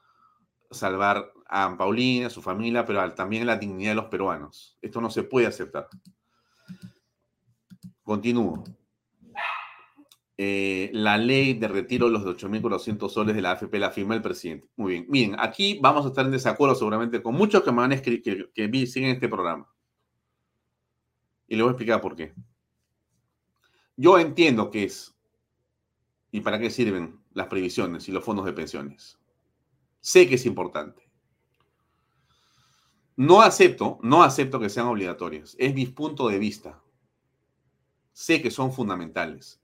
salvar a Paulina, a su familia, pero también la dignidad de los peruanos. Esto no se puede aceptar. Continúo. Eh, la ley de retiro de los 8.400 soles de la AFP la firma el presidente. Muy bien. Miren, aquí vamos a estar en desacuerdo seguramente con muchos que me van a escribir, que, que siguen este programa. Y les voy a explicar por qué. Yo entiendo qué es y para qué sirven las previsiones y los fondos de pensiones. Sé que es importante. No acepto, no acepto que sean obligatorias. Es mi punto de vista sé que son fundamentales.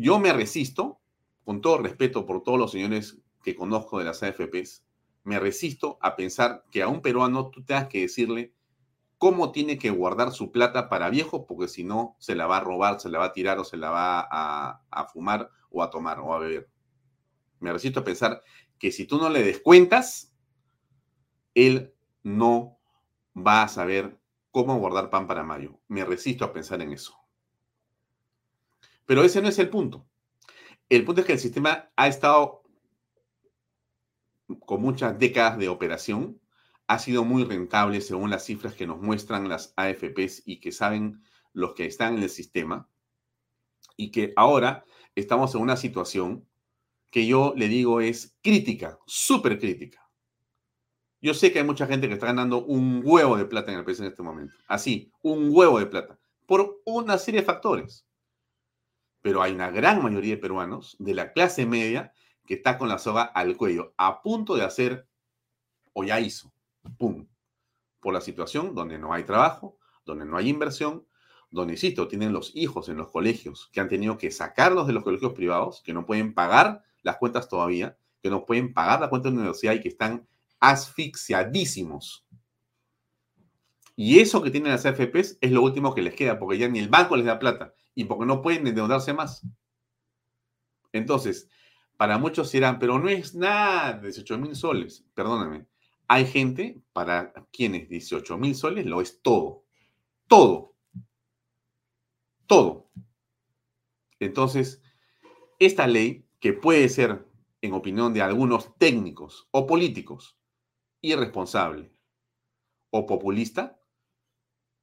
Yo me resisto, con todo respeto por todos los señores que conozco de las AFPs, me resisto a pensar que a un peruano tú tengas que decirle cómo tiene que guardar su plata para viejo, porque si no, se la va a robar, se la va a tirar o se la va a, a fumar o a tomar o a beber. Me resisto a pensar que si tú no le descuentas, él no va a saber cómo guardar pan para mayo. Me resisto a pensar en eso. Pero ese no es el punto. El punto es que el sistema ha estado con muchas décadas de operación, ha sido muy rentable según las cifras que nos muestran las AFPs y que saben los que están en el sistema, y que ahora estamos en una situación que yo le digo es crítica, súper crítica. Yo sé que hay mucha gente que está ganando un huevo de plata en el país en este momento. Así, un huevo de plata, por una serie de factores pero hay una gran mayoría de peruanos de la clase media que está con la soga al cuello, a punto de hacer, o ya hizo, ¡pum! Por la situación donde no hay trabajo, donde no hay inversión, donde, insisto, tienen los hijos en los colegios que han tenido que sacarlos de los colegios privados, que no pueden pagar las cuentas todavía, que no pueden pagar la cuenta de la universidad y que están asfixiadísimos. Y eso que tienen las AFPs es lo último que les queda, porque ya ni el banco les da plata y porque no pueden endeudarse más. Entonces, para muchos dirán, pero no es nada, 18 mil soles. Perdóname. Hay gente para quienes 18 mil soles lo es todo. Todo. Todo. Entonces, esta ley, que puede ser, en opinión de algunos técnicos o políticos, irresponsable o populista,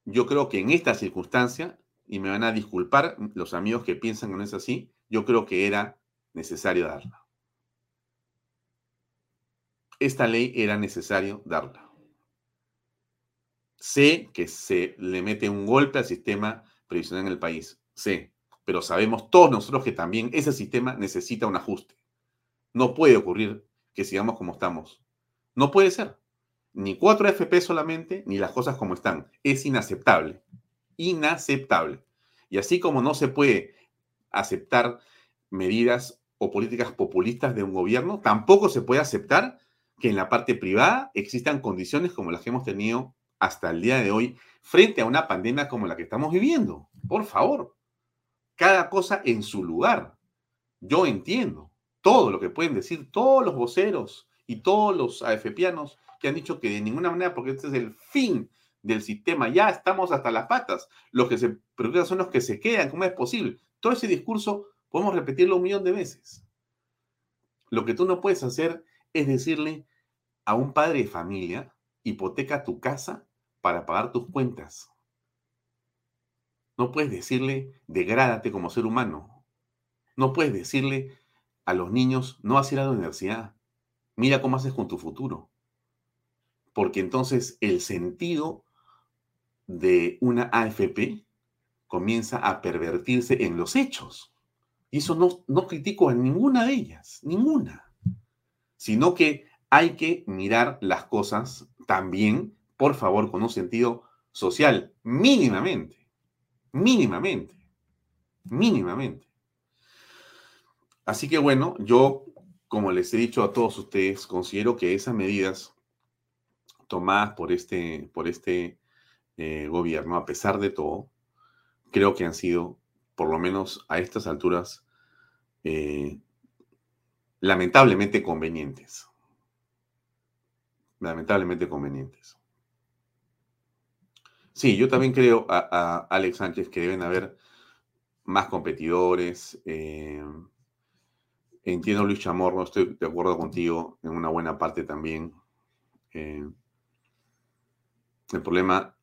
yo creo que en esta circunstancia y me van a disculpar los amigos que piensan que no es así, yo creo que era necesario darla. Esta ley era necesario darla. Sé que se le mete un golpe al sistema previsional en el país, sé, pero sabemos todos nosotros que también ese sistema necesita un ajuste. No puede ocurrir que sigamos como estamos. No puede ser. Ni 4 FP solamente, ni las cosas como están. Es inaceptable inaceptable. Y así como no se puede aceptar medidas o políticas populistas de un gobierno, tampoco se puede aceptar que en la parte privada existan condiciones como las que hemos tenido hasta el día de hoy frente a una pandemia como la que estamos viviendo. Por favor, cada cosa en su lugar. Yo entiendo todo lo que pueden decir todos los voceros y todos los AFPianos que han dicho que de ninguna manera, porque este es el fin del sistema, ya estamos hasta las patas, los que se preocupan son los que se quedan, ¿cómo es posible? Todo ese discurso podemos repetirlo un millón de veces. Lo que tú no puedes hacer es decirle a un padre de familia, hipoteca tu casa para pagar tus cuentas. No puedes decirle, degrádate como ser humano. No puedes decirle a los niños, no vas a ir a la universidad. Mira cómo haces con tu futuro. Porque entonces el sentido de una AFP comienza a pervertirse en los hechos. Y eso no, no critico a ninguna de ellas, ninguna. Sino que hay que mirar las cosas también, por favor, con un sentido social, mínimamente, mínimamente, mínimamente. Así que bueno, yo, como les he dicho a todos ustedes, considero que esas medidas tomadas por este, por este eh, gobierno, a pesar de todo, creo que han sido, por lo menos a estas alturas, eh, lamentablemente convenientes. Lamentablemente convenientes. Sí, yo también creo, a, Alex Sánchez, que deben haber más competidores. Eh, entiendo, Luis Chamorro, estoy de acuerdo contigo en una buena parte también. El problema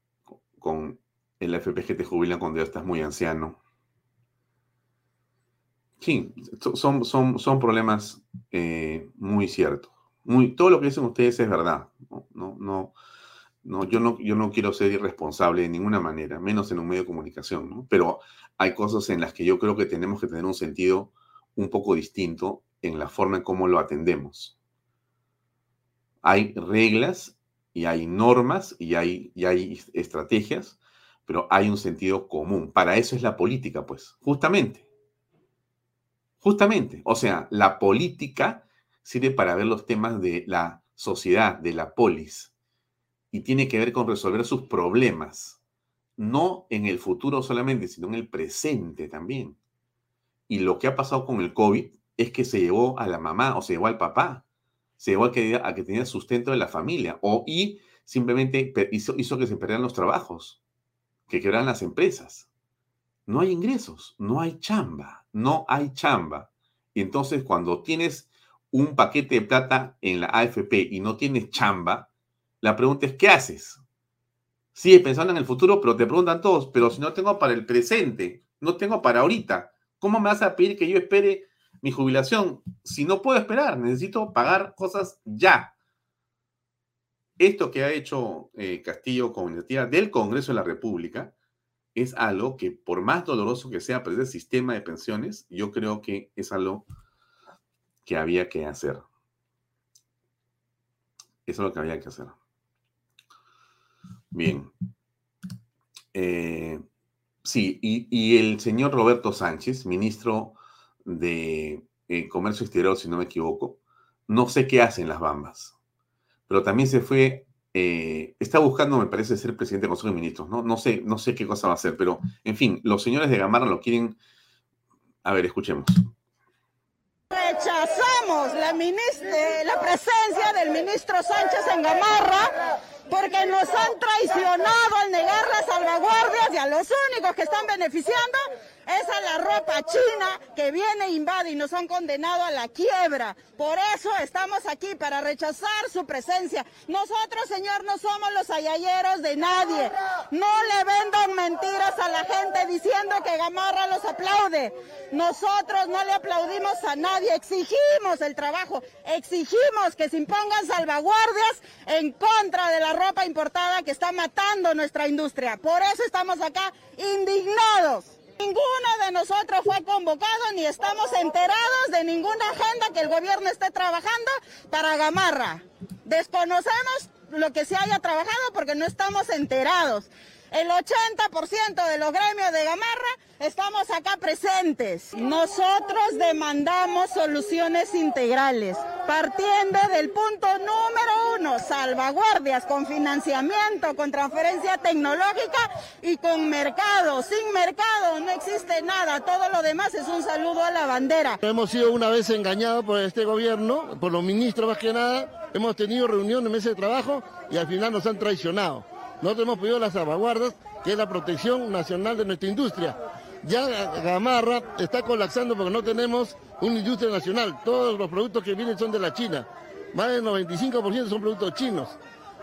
con el AFP que te jubilan cuando ya estás muy anciano. Sí, son, son, son problemas eh, muy ciertos. Muy, todo lo que dicen ustedes es verdad. No, no, no, yo, no, yo no quiero ser irresponsable de ninguna manera, menos en un medio de comunicación, pero hay cosas en las que yo creo que tenemos que tener un sentido un poco distinto en la forma en cómo lo atendemos. Hay reglas y hay normas y hay, y hay estrategias, pero hay un sentido común. Para eso es la política, pues, justamente. Justamente. O sea, la política sirve para ver los temas de la sociedad, de la polis, y tiene que ver con resolver sus problemas, no en el futuro solamente, sino en el presente también. Y lo que ha pasado con el COVID es que se llevó a la mamá o se llevó al papá se llevó a que, a que tenía sustento de la familia o y simplemente hizo, hizo que se perdieran los trabajos, que quebraran las empresas. No hay ingresos, no hay chamba, no hay chamba. Y entonces cuando tienes un paquete de plata en la AFP y no tienes chamba, la pregunta es, ¿qué haces? Sigues pensando en el futuro, pero te preguntan todos, pero si no tengo para el presente, no tengo para ahorita, ¿cómo me vas a pedir que yo espere mi jubilación, si no puedo esperar, necesito pagar cosas ya. Esto que ha hecho eh, Castillo con iniciativa del Congreso de la República es algo que, por más doloroso que sea para ese sistema de pensiones, yo creo que es algo que había que hacer. Eso es lo que había que hacer. Bien. Eh, sí, y, el señor Roberto Sánchez, ministro de eh, Comercio Exterior, si no me equivoco. No sé qué hacen las Bambas, pero también se fue, eh, está buscando, me parece, ser presidente del Consejo de Ministros. ¿no? No, sé, no sé qué cosa va a hacer, pero en fin, los señores de Gamarra lo quieren. A ver, escuchemos. Rechazamos la, la presencia del ministro Sánchez en Gamarra porque nos han traicionado al negar las salvaguardias y a los únicos que están beneficiando es a la ropa china que viene, invade y nos han condenado a la quiebra. Por eso estamos aquí, para rechazar su presencia. Nosotros, Señor, no somos los ayayeros de nadie. No le vendan mentiras a la gente diciendo que Gamarra los aplaude. Nosotros no le aplaudimos a nadie, exigimos el trabajo, exigimos que se impongan salvaguardias en contra de la ropa importada que está matando nuestra industria. Por eso estamos acá indignados. Ninguno de nosotros fue convocado ni estamos enterados de ninguna agenda que el gobierno esté trabajando para Gamarra. Desconocemos lo que se haya trabajado porque no estamos enterados el 80% de los gremios de Gamarra estamos acá presentes. Nosotros demandamos soluciones integrales, partiendo del punto número uno, salvaguardias con financiamiento, con transferencia tecnológica y con mercado. Sin mercado no existe nada, todo lo demás es un saludo a la bandera. Hemos sido una vez engañados por este gobierno, por los ministros más que nada, hemos tenido reuniones, meses de trabajo y al final nos han traicionado. Nosotros hemos pedido las salvaguardas, que es la protección nacional de nuestra industria. Ya Gamarra está colapsando porque no tenemos una industria nacional. Todos los productos que vienen son de la China. Más del 95% son productos chinos.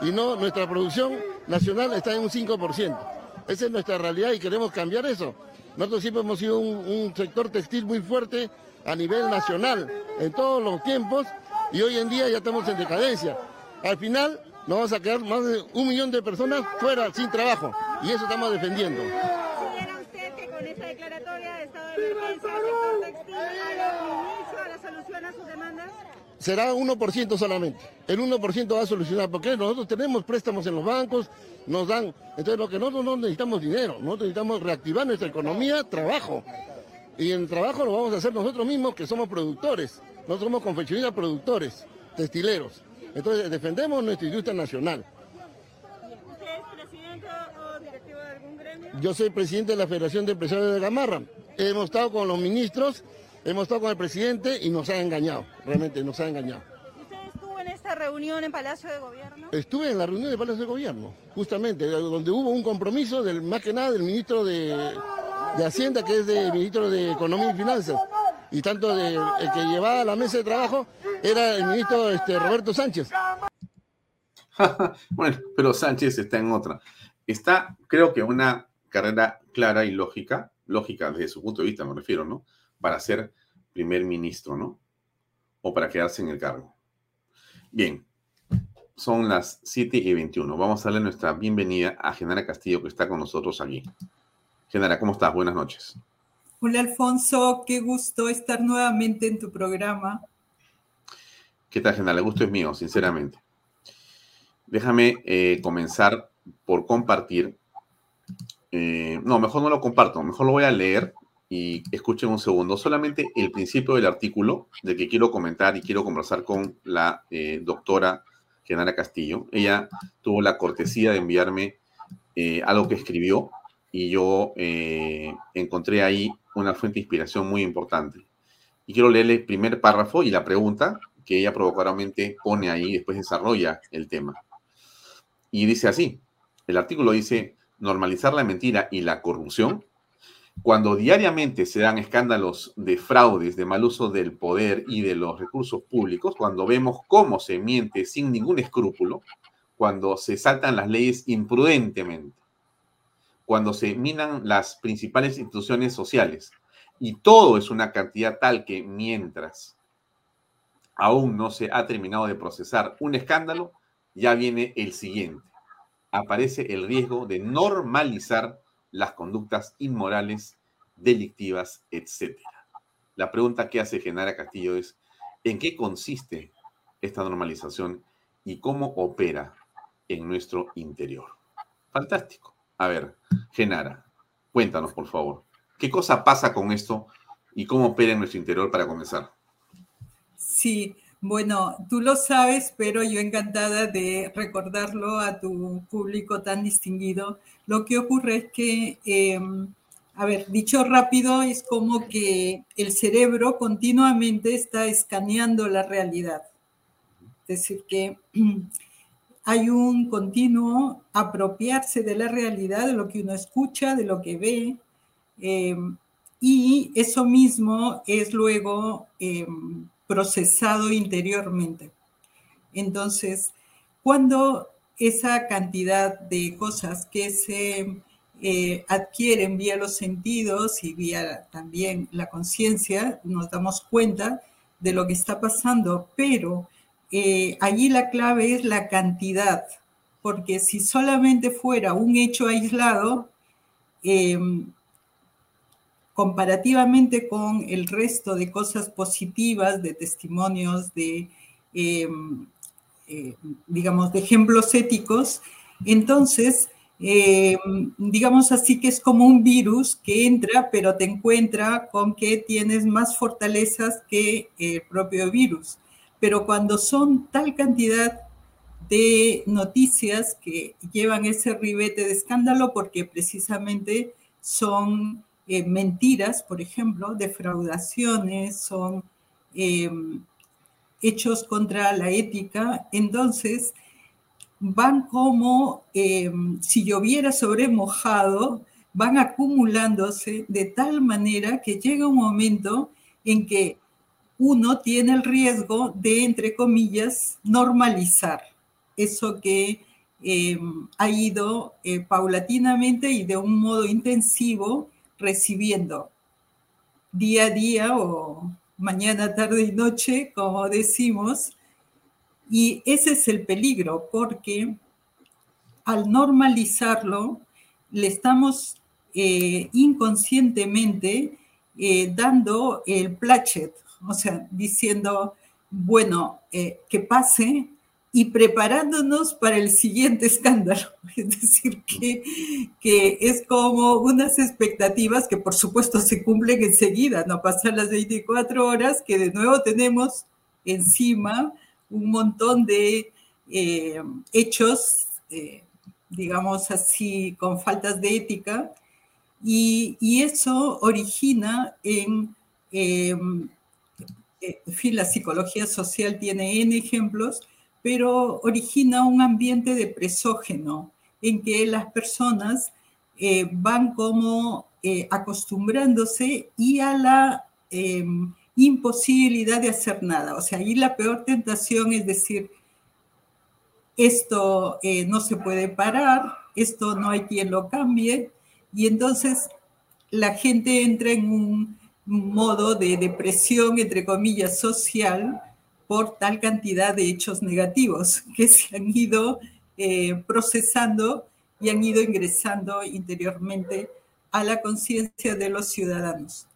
Y no, nuestra producción nacional está en un 5%. Esa es nuestra realidad y queremos cambiar eso. Nosotros siempre hemos sido un, un sector textil muy fuerte a nivel nacional en todos los tiempos y hoy en día ya estamos en decadencia. Al final nos vamos a quedar más de un millón de personas fuera sin trabajo y eso estamos defendiendo. usted que con esa declaratoria de estado de Será 1% solamente. El 1% va a solucionar, porque nosotros tenemos préstamos en los bancos, nos dan. Entonces, lo que nosotros no necesitamos dinero, nosotros necesitamos reactivar nuestra economía, trabajo. Y en trabajo lo vamos a hacer nosotros mismos, que somos productores. Nosotros somos confeccionistas productores, textileros. Entonces, defendemos nuestra industria nacional. ¿Usted es presidente o directivo de algún gremio? Yo soy presidente de la Federación de Empresarios de Gamarra. Hemos estado con los ministros, hemos estado con el presidente y nos ha engañado, realmente nos ha engañado. ¿Usted estuvo en esta reunión en Palacio de Gobierno? Estuve en la reunión de Palacio de Gobierno, justamente, donde hubo un compromiso, del, más que nada, del ministro de, de Hacienda, que es el ministro de Economía y Finanzas. Y tanto de- el que llevaba la mesa de trabajo era el ministro este, Roberto Sánchez. bueno, pero Sánchez está en otra. Está, creo que una carrera clara y lógica, lógica desde su punto de vista me refiero, ¿no? Para ser primer ministro, ¿no? O para quedarse en el cargo. Bien, son las 7 y 21. Vamos a darle nuestra bienvenida a Genara Castillo, que está con nosotros aquí. Genara, ¿cómo estás? Buenas noches. Hola Alfonso, qué gusto estar nuevamente en tu programa. ¿Qué tal, Genara? El gusto es mío, sinceramente. Déjame eh, comenzar por compartir. eh, no, mejor no lo comparto, mejor lo voy a leer y escuchen un segundo. Solamente el principio del artículo del que quiero comentar y quiero conversar con la eh, doctora Genara Castillo. Ella tuvo la cortesía de enviarme eh, algo que escribió y yo eh, encontré ahí una fuente de inspiración muy importante. Y quiero leerle el primer párrafo y la pregunta que ella provocadoramente pone ahí después desarrolla el tema. Y dice así, el artículo dice, normalizar la mentira y la corrupción. Cuando diariamente se dan escándalos de fraudes, de mal uso del poder y de los recursos públicos, cuando vemos cómo se miente sin ningún escrúpulo, cuando se saltan las leyes imprudentemente, cuando se minan las principales instituciones sociales, y todo es una cantidad tal que mientras aún no se ha terminado de procesar un escándalo, ya viene el siguiente. Aparece el riesgo de normalizar las conductas inmorales, delictivas, etc. La pregunta que hace Genara Castillo es, ¿en qué consiste esta normalización y cómo opera en nuestro interior? Fantástico. A ver, Genara, cuéntanos, por favor. ¿Qué cosa pasa con esto y cómo opera en nuestro interior para comenzar? Sí, bueno, tú lo sabes, pero yo encantada de recordarlo a tu público tan distinguido. Lo que ocurre es que, eh, a ver, dicho rápido, es como que el cerebro continuamente está escaneando la realidad. Es decir, que hay un continuo apropiarse de la realidad, de lo que uno escucha, de lo que ve, eh, y eso mismo es luego eh, procesado interiormente. Entonces, cuando esa cantidad de cosas que se eh, adquieren vía los sentidos y vía también la conciencia, nos damos cuenta de lo que está pasando, pero eh, allí la clave es la cantidad, porque si solamente fuera un hecho aislado, eh, comparativamente con el resto de cosas positivas, de testimonios, de, eh, digamos, de ejemplos éticos, entonces, digamos así que es como un virus que entra, pero te encuentra con que tienes más fortalezas que el propio virus. Pero cuando son tal cantidad de noticias que llevan ese ribete de escándalo, porque precisamente son eh, mentiras, por ejemplo, defraudaciones, son eh, hechos contra la ética, entonces van como eh, si lloviera sobre mojado, van acumulándose de tal manera que llega un momento en que uno tiene el riesgo de, entre comillas, normalizar eso que eh, ha ido eh, paulatinamente y de un modo intensivo recibiendo día a día o mañana, tarde y noche, como decimos. Y ese es el peligro, porque al normalizarlo, le estamos eh, inconscientemente eh, dando el plachet, o sea, diciendo, bueno, eh, que pase y preparándonos para el siguiente escándalo. Es decir, que, que es como unas expectativas que por supuesto se cumplen enseguida, no pasan las 24 horas, que de nuevo tenemos encima un montón de eh, hechos, eh, digamos así, con faltas de ética, y, eso origina en, em, en fin, la psicología social tiene N ejemplos, pero origina un ambiente de presógeno en que las personas eh, van como eh, acostumbrándose y a la em, imposibilidad de hacer nada. O sea, ahí la peor tentación es decir, esto eh, no se puede parar, esto no hay quien lo cambie, y entonces la gente entra en un modo de depresión, entre comillas, social, por tal cantidad de hechos negativos que se han ido eh, procesando y han ido ingresando interiormente a la conciencia de los ciudadanos.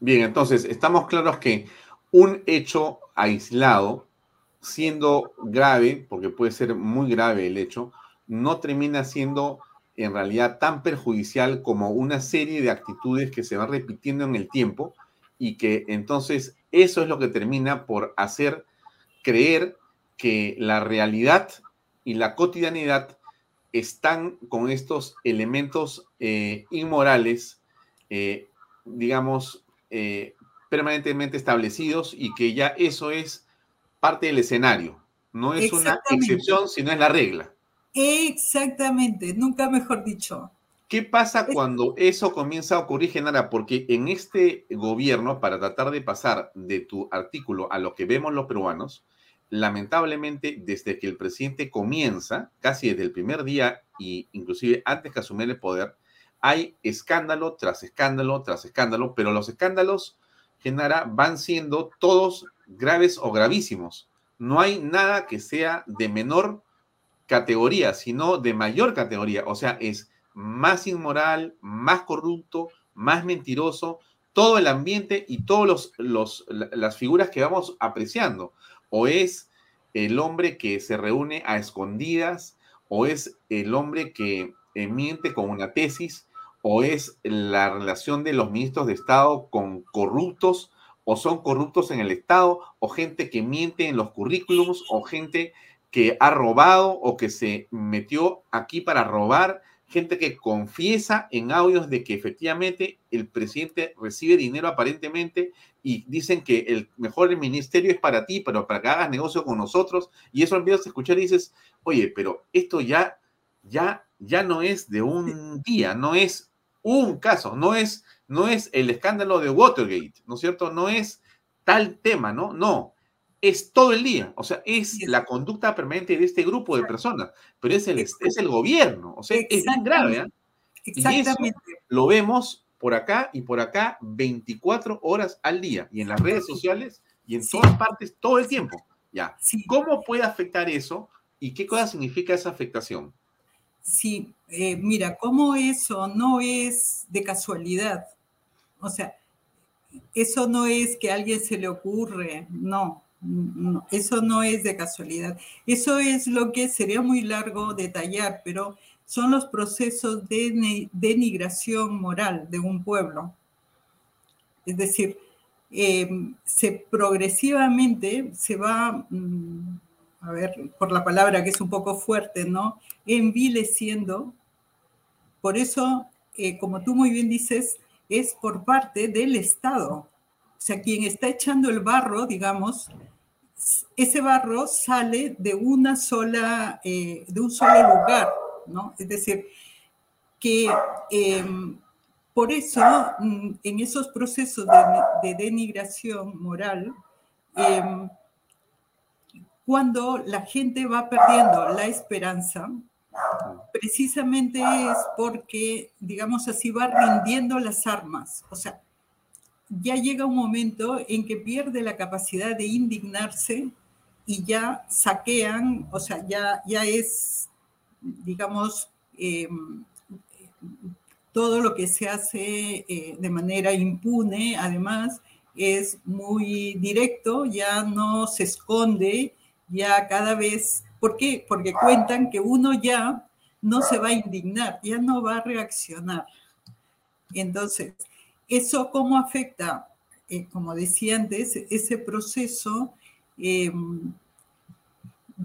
Bien, entonces estamos claros que un hecho aislado, siendo grave, porque puede ser muy grave el hecho, no termina siendo en realidad tan perjudicial como una serie de actitudes que se van repitiendo en el tiempo y que entonces eso es lo que termina por hacer creer que la realidad y la cotidianidad están con estos elementos eh, inmorales, eh, digamos, eh, permanentemente establecidos y que ya eso es parte del escenario. No es una excepción, sino es la regla. Exactamente, nunca mejor dicho. ¿Qué pasa cuando eso comienza a ocurrir, Genara? Porque en este gobierno, para tratar de pasar de tu artículo a lo que vemos los peruanos, lamentablemente, desde que el presidente comienza, casi desde el primer día e inclusive antes que asumiera el poder, hay escándalo tras escándalo tras escándalo, pero los escándalos, Genara, van siendo todos graves o gravísimos. No hay nada que sea de menor categoría, sino de mayor categoría. O sea, es más inmoral, más corrupto, más mentiroso, todo el ambiente y todas los, las figuras que vamos apreciando. O es el hombre que se reúne a escondidas, o es el hombre que eh, miente con una tesis, o es la relación de los ministros de Estado con corruptos, o son corruptos en el Estado, o gente que miente en los currículums, o gente que ha robado o que se metió aquí para robar gente que confiesa en audios de que efectivamente el presidente recibe dinero aparentemente y dicen que el mejor ministerio es para ti, pero para que hagas negocio con nosotros. Y eso empiezas a escuchar y dices, oye, pero esto ya, ya, ya no es de un día, no es un caso, no es, no es el escándalo de Watergate, ¿no es cierto? No es tal tema, ¿no? No, es todo el día, o sea, es la conducta permanente de este grupo de personas, pero es el, es el gobierno, o sea, es tan grave. ¿eh? Exactamente. lo vemos por acá y por acá 24 horas al día, y en las redes sociales y en todas partes todo el tiempo. Ya. ¿Cómo puede afectar eso y qué cosa significa esa afectación? Sí, eh, mira, cómo eso no es de casualidad. O sea, eso no es que a alguien se le ocurre, no eso no es de casualidad. Eso es lo que sería muy largo detallar, pero son los procesos de denigración moral de un pueblo. Es decir, em, se progresivamente se va, mm, a ver, por la palabra que es un poco fuerte, ¿no? Envileciendo. Por eso, eh, como tú muy bien dices, es por parte del Estado. O sea, quien está echando el barro, digamos, ese barro sale de una sola, eh, de un solo lugar, ¿no? Es decir, que em, por eso mm, en esos procesos de, denigración moral, em, cuando la gente va perdiendo la esperanza, precisamente es porque, digamos así, va rindiendo las armas. O sea, ya llega un momento en que pierde la capacidad de indignarse y ya saquean, o sea, ya, ya es, digamos, em, todo lo que se hace eh, de manera impune, además, es muy directo, ya no se esconde, ya cada vez, ¿por qué? Porque cuentan que uno ya no se va a indignar, ya no va a reaccionar. Entonces, ¿eso cómo afecta? Eh, como decía antes, ese proceso em,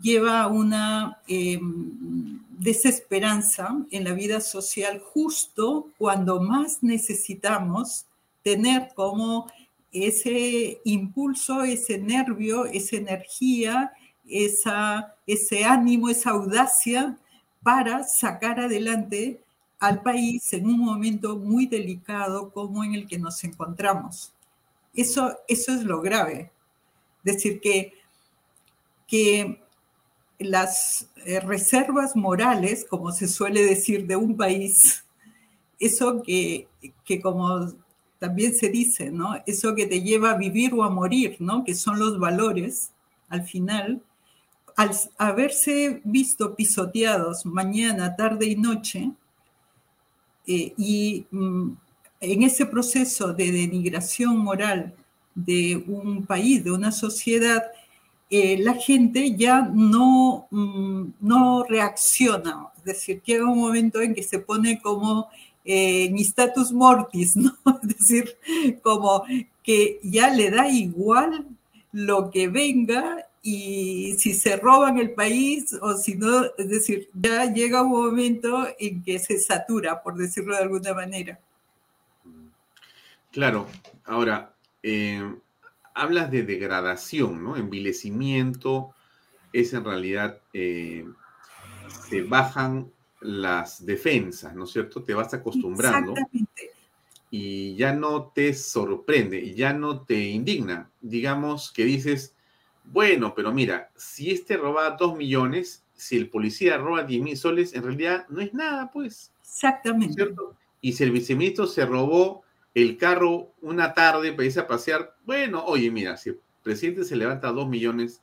lleva a una em, desesperanza en la vida social justo cuando más necesitamos tener como ese impulso, ese nervio, esa energía, esa, ese ánimo, esa audacia para sacar adelante al país en un momento muy delicado como en el que nos encontramos. Eso, eso es lo grave. Decir que, que las eh, reservas morales, como se suele decir, de un país, eso que, que como también se dice, ¿no? Eso que te lleva a vivir o a morir, ¿no? Que son los valores, al final, al haberse visto pisoteados mañana, tarde y noche, eh, y mm, en ese proceso de denigración moral de un país, de una sociedad, eh, la gente ya no, mm, no reacciona. Es decir, llega un momento en que se pone como en status mortis, ¿no? Es decir, como que ya le da igual lo que venga y si se roban el país o si no, es decir, ya llega un momento en que se satura, por decirlo de alguna manera. Claro, ahora, eh, hablas de degradación, ¿no? Envilecimiento es en realidad, eh, se bajan las defensas, ¿no es cierto? Te vas acostumbrando. Y ya no te sorprende, y ya no te indigna. Digamos que dices, bueno, pero mira, si este roba dos millones, si el policía roba diez mil soles, en realidad no es nada, pues. Exactamente. Y si el viceministro se robó el carro una tarde para irse a pasear, bueno, oye, mira, si el presidente se levanta dos millones,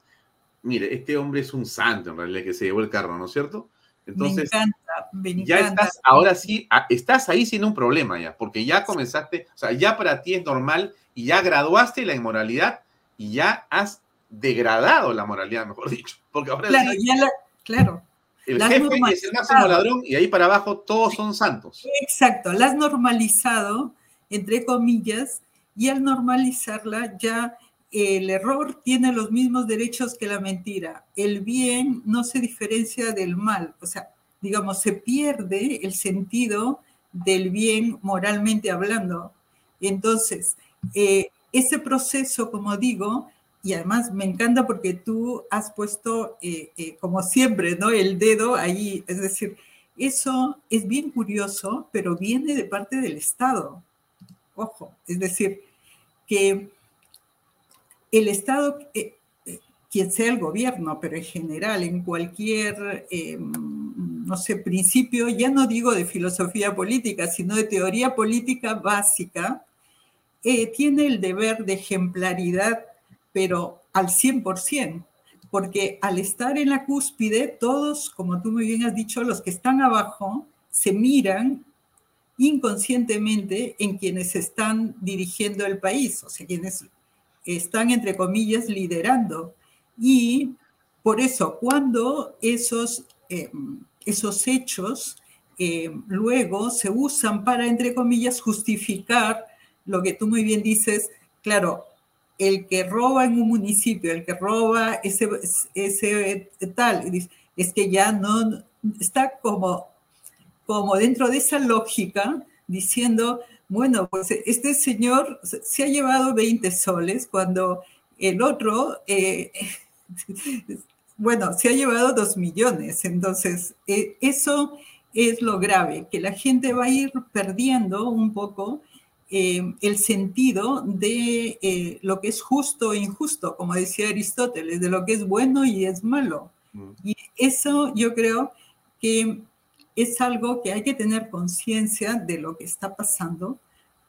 mire, este hombre es un santo en realidad que se llevó el carro, ¿no es cierto? Entonces, me encanta, me ya estás, ahora sí, estás ahí sin un problema ya, porque ya comenzaste, o sea, ya para ti es normal y ya graduaste la inmoralidad y ya has degradado la moralidad, mejor dicho. Porque ahora claro, ya la, claro. El jefe es el máximo ladrón y ahí para abajo todos son santos. Exacto, la has normalizado, entre comillas, y al normalizarla ya el error tiene los mismos derechos que la mentira. El bien no se diferencia del mal. O sea, digamos, se pierde el sentido del bien moralmente hablando. Entonces, eh, ese proceso, como digo, y además me encanta porque tú has puesto, eh, eh, como siempre, ¿no? El dedo ahí. Es decir, eso es bien curioso, pero viene de parte del Estado. Ojo, es decir, que el Estado, eh, quien sea el gobierno, pero en general, en cualquier, eh, no sé, principio, ya no digo de filosofía política, sino de teoría política básica, tiene el deber de ejemplaridad, pero al 100%, porque al estar en la cúspide, todos, como tú muy bien has dicho, los que están abajo, se miran inconscientemente en quienes están dirigiendo el país, o sea, quienes están, entre comillas, liderando. Y por eso, cuando esos, eh, esos hechos eh, luego se usan para, entre comillas, justificar lo que tú muy bien dices, claro, el que roba en un municipio, el que roba ese, ese tal, es que ya no está como, como dentro de esa lógica diciendo, bueno, pues este señor se ha llevado 20 soles cuando el otro, eh, bueno, se ha llevado 2 millones. Entonces, eh, eso es lo grave, que la gente va a ir perdiendo un poco eh, el sentido de lo que es justo e injusto, como decía Aristóteles, de lo que es bueno y es malo. Mm. Y eso yo creo que es algo que hay que tener conciencia de lo que está pasando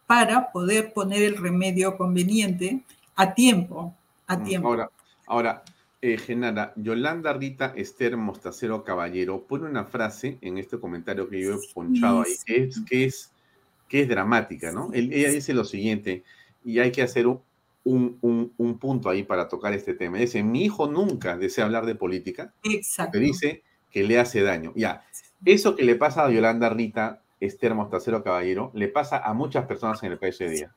para poder poner el remedio conveniente a tiempo. A mm, tiempo. Ahora, ahora eh, Genara, Yolanda Rita Esther Mostacero Caballero pone una frase en este comentario que yo he ponchado ahí, que es, que es que es dramática, ¿no? ella dice lo siguiente, y hay que hacer un, un, un, punto ahí para tocar este tema. Dice, mi hijo nunca desea hablar de política. Exacto. dice que le hace daño. Ya, eso que le pasa a Yolanda Rita, Esther Mostacero Caballero, le pasa a muchas personas en el país hoy día.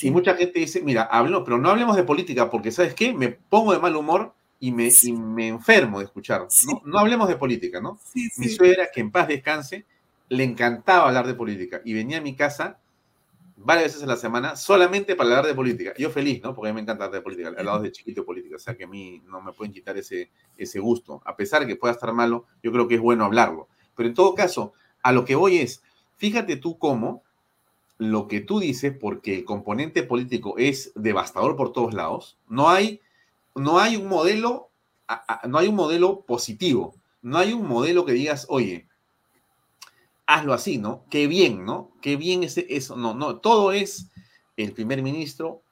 Y mucha gente dice, mira, hablo, pero no hablemos de política, porque ¿sabes qué? Me pongo de mal humor y me, y me enfermo de escuchar. ¿no? no hablemos de política, ¿no? Mi suegra, que en paz descanse, le encantaba hablar de política y venía a mi casa varias veces a la semana solamente para hablar de política. Yo feliz, ¿no? Porque a mí me encanta hablar de política, al lado de chiquito de política, o sea que a mí no me pueden quitar ese, ese gusto. A pesar de que pueda estar malo, yo creo que es bueno hablarlo. Pero en todo caso, a lo que voy es, fíjate tú cómo lo que tú dices, porque el componente político es devastador por todos lados, no hay, no hay un modelo, no hay un modelo positivo, no hay un modelo que digas, oye, hazlo así, ¿no? Qué bien, ¿no? Qué bien ese, eso, no, no, todo es el primer ministro,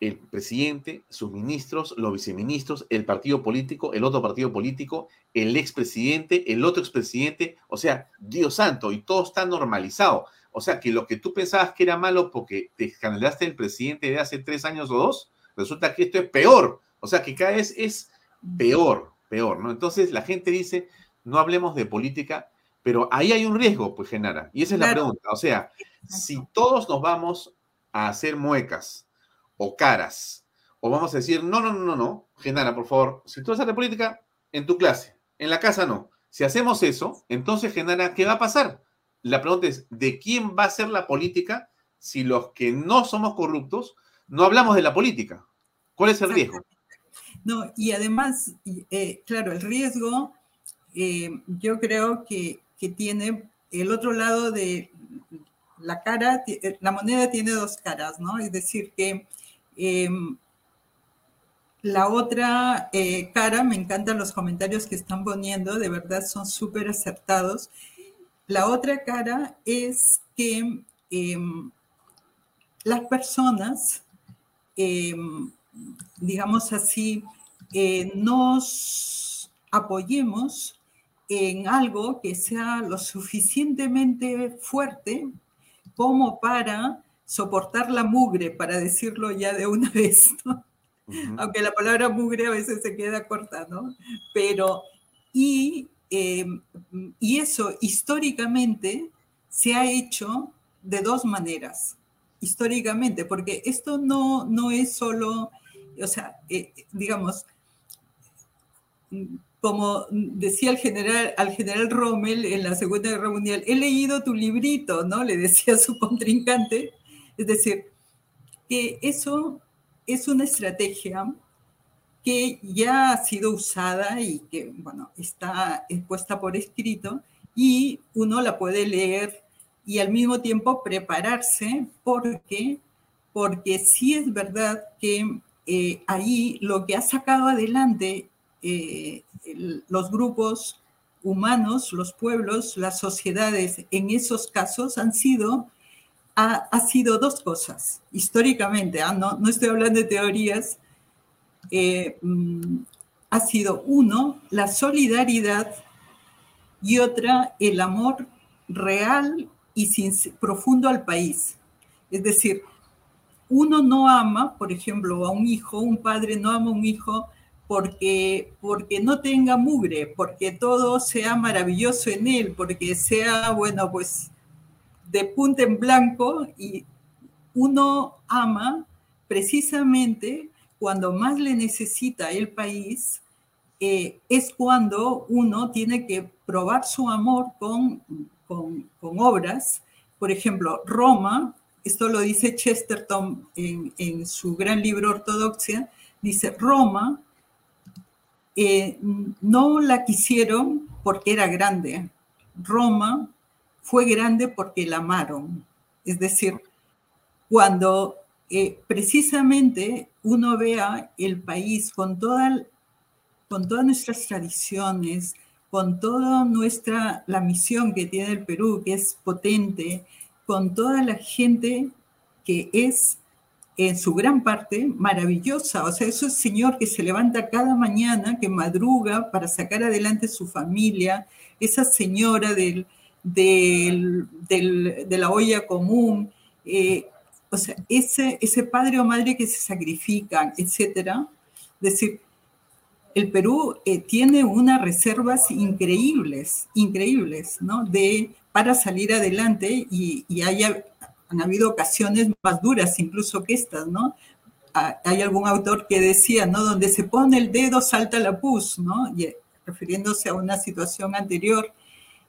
el presidente, sus ministros, los viceministros, el partido político, el otro partido político, el expresidente, el otro expresidente, o sea, Dios santo, y todo está normalizado. O sea, que lo que tú pensabas que era malo porque te escandalaste el presidente de hace tres años o dos, resulta que esto es peor. O sea, que cada vez es peor, peor, ¿no? Entonces la gente dice, no hablemos de política, pero ahí hay un riesgo, pues, Genara. Y esa es la pregunta. O sea, si todos nos vamos a hacer muecas o caras, o vamos a decir, no, no, no, no, no, Genara, por favor, si tú vas a hacer política, en tu clase, en la casa no. Si hacemos eso, entonces, Genara, ¿qué va a pasar? La pregunta es, ¿de quién va a ser la política si los que no somos corruptos no hablamos de la política? ¿Cuál es el riesgo? No, y además, eh, claro, el riesgo, eh, yo creo que que tiene el otro lado de la cara, eh, la moneda tiene dos caras, ¿no? Es decir, que em, la otra eh, cara, me encantan los comentarios que están poniendo, de verdad son súper acertados. La otra cara es que em, las personas, em, digamos así, eh, nos apoyemos en algo que sea lo suficientemente fuerte como para soportar la mugre, para decirlo ya de una vez, aunque la palabra mugre a veces se queda corta, ¿no? Pero, y, em, y eso históricamente se ha hecho de dos maneras, históricamente, porque esto no, no es solo, o sea, eh, digamos, como decía el general, al general Rommel en la Segunda Guerra Mundial, he leído tu librito, ¿no? Le decía a su contrincante. Es decir, que eso es una estrategia que ya ha sido usada y que, bueno, está puesta por escrito y uno la puede leer y al mismo tiempo prepararse porque, porque sí es verdad que eh, ahí lo que ha sacado adelante eh, los grupos humanos, los pueblos, las sociedades en esos casos han sido, ha, sido dos cosas, históricamente, ¿ah? no, no, estoy hablando de teorías, eh, mm, ha sido uno, la solidaridad y otra, el amor real y sin, profundo al país. Es decir, uno no ama, por ejemplo, a un hijo, un padre no ama a un hijo porque, porque no tenga mugre, porque todo sea maravilloso en él, porque sea, bueno, pues de punta en blanco y uno ama precisamente cuando más le necesita el país, eh, es cuando uno tiene que probar su amor con, con, con, obras. Por ejemplo, Roma, esto lo dice Chesterton en, en su gran libro Ortodoxia, dice, Roma eh, no la quisieron porque era grande. Roma fue grande porque la amaron. Es decir, cuando eh, precisamente uno vea el país con, con todas nuestras tradiciones, con toda nuestra, la misión que tiene el Perú, que es potente, con toda la gente que es en su gran parte maravillosa. O sea, ese señor que se levanta cada mañana, que madruga para sacar adelante su familia, esa señora del, del, de la olla común, eh, o sea, ese, ese padre o madre que se sacrifican, etcétera. Es decir, el Perú eh, tiene unas reservas increíbles, increíbles, ¿no? De, para salir adelante y haya, han habido ocasiones más duras incluso que estas, ¿no? Ah, hay algún autor que decía, ¿no? Donde se pone el dedo salta la pus, ¿no? Y, refiriéndose a una situación anterior.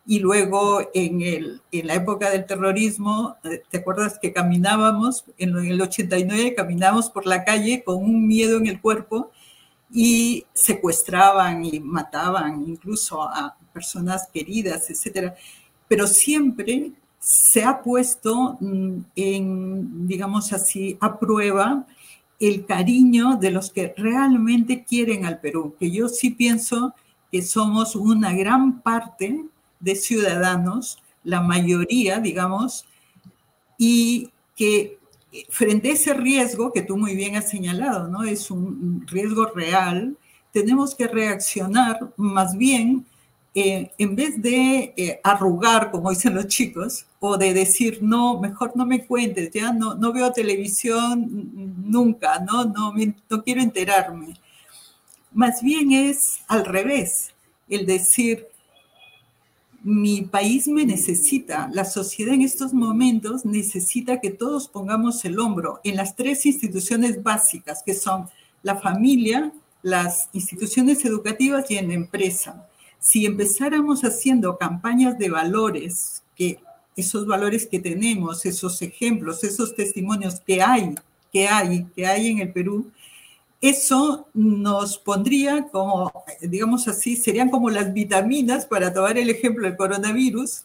Y luego en, el, en la época del terrorismo, eh, ¿te acuerdas que caminábamos, en el 89 caminábamos por la calle con un miedo en el cuerpo y secuestraban y mataban incluso a personas queridas, etcétera. Pero siempre se ha puesto mm, en, digamos así, a prueba el cariño de los que realmente quieren al Perú, que yo sí pienso que somos una gran parte de ciudadanos, la mayoría, digamos, y que frente a ese riesgo que tú muy bien has señalado, ¿no? Es un riesgo real, tenemos que reaccionar más bien eh, en vez de eh, arrugar, como dicen los chicos, o de decir, no, mejor no me cuentes, ya no, no veo televisión nunca, ¿no? No, no quiero enterarme. Más bien es al revés, el decir, mi país me necesita, la sociedad en estos momentos necesita que todos pongamos el hombro en las tres instituciones básicas, que son la familia, las instituciones educativas y en la empresa. Si empezáramos haciendo campañas de valores, que esos valores que tenemos, esos ejemplos, esos testimonios que hay, que hay, que hay en el Perú, eso nos pondría como, digamos así, serían como las vitaminas, para tomar el ejemplo del coronavirus,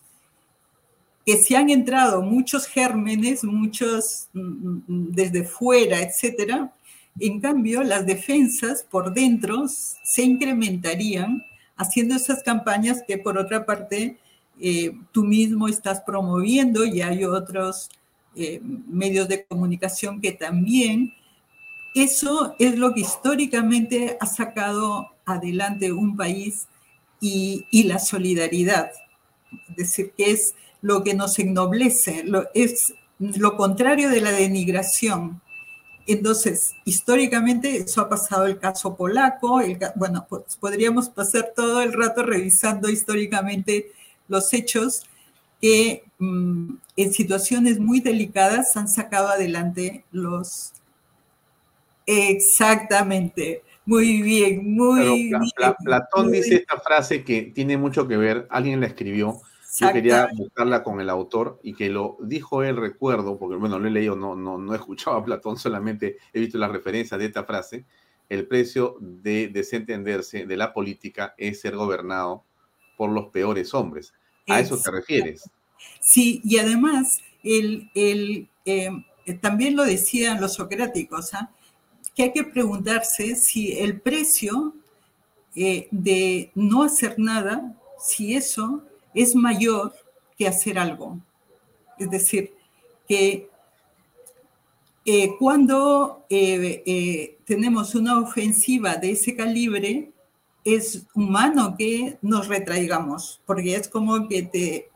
que se han entrado muchos gérmenes, muchos mm, mm, desde fuera, etcétera. En cambio, las defensas por dentro se incrementarían haciendo esas campañas que, por otra parte, eh, tú mismo estás promoviendo y hay otros eh, medios de comunicación que también eso es lo que históricamente ha sacado adelante un país y, la solidaridad. Es decir, que es lo que nos ennoblece, lo, es lo contrario de la denigración. Entonces, históricamente eso ha pasado el caso polaco, bueno, pues podríamos pasar todo el rato revisando históricamente los hechos que mm, en situaciones muy delicadas han sacado adelante los, Exactamente. Muy bien, muy bien. Platón dice esta frase que tiene mucho que ver, alguien la escribió, yo quería buscarla con el autor y que lo dijo él, recuerdo, porque bueno, lo he leído, no, no, no he escuchado a Platón, solamente he visto las referencias de esta frase. El precio de desentenderse de la política es ser gobernado por los peores hombres. ¿A eso te refieres? Sí, y además, el, el, eh, también lo decían los socráticos, ¿ah? que hay que preguntarse si el precio eh, de no hacer nada, si eso es mayor que hacer algo. Es decir, que eh, cuando eh, tenemos una ofensiva de ese calibre, es humano que nos retraigamos, porque es como que te,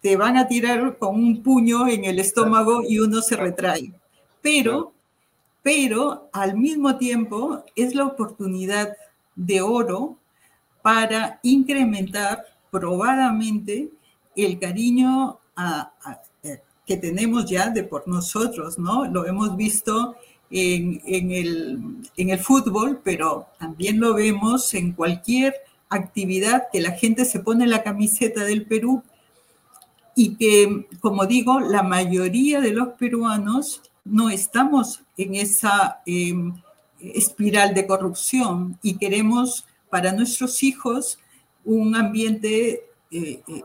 te van a tirar con un puño en el estómago y uno se retrae. Pero pero al mismo tiempo es la oportunidad de oro para incrementar probadamente el cariño eh, que tenemos ya de por nosotros, ¿no? Lo hemos visto en, el, en el fútbol, pero también lo vemos en cualquier actividad que la gente se pone la camiseta del Perú y que, como digo, la mayoría de los peruanos no estamos en esa em, espiral de corrupción y queremos para nuestros hijos un ambiente eh, eh,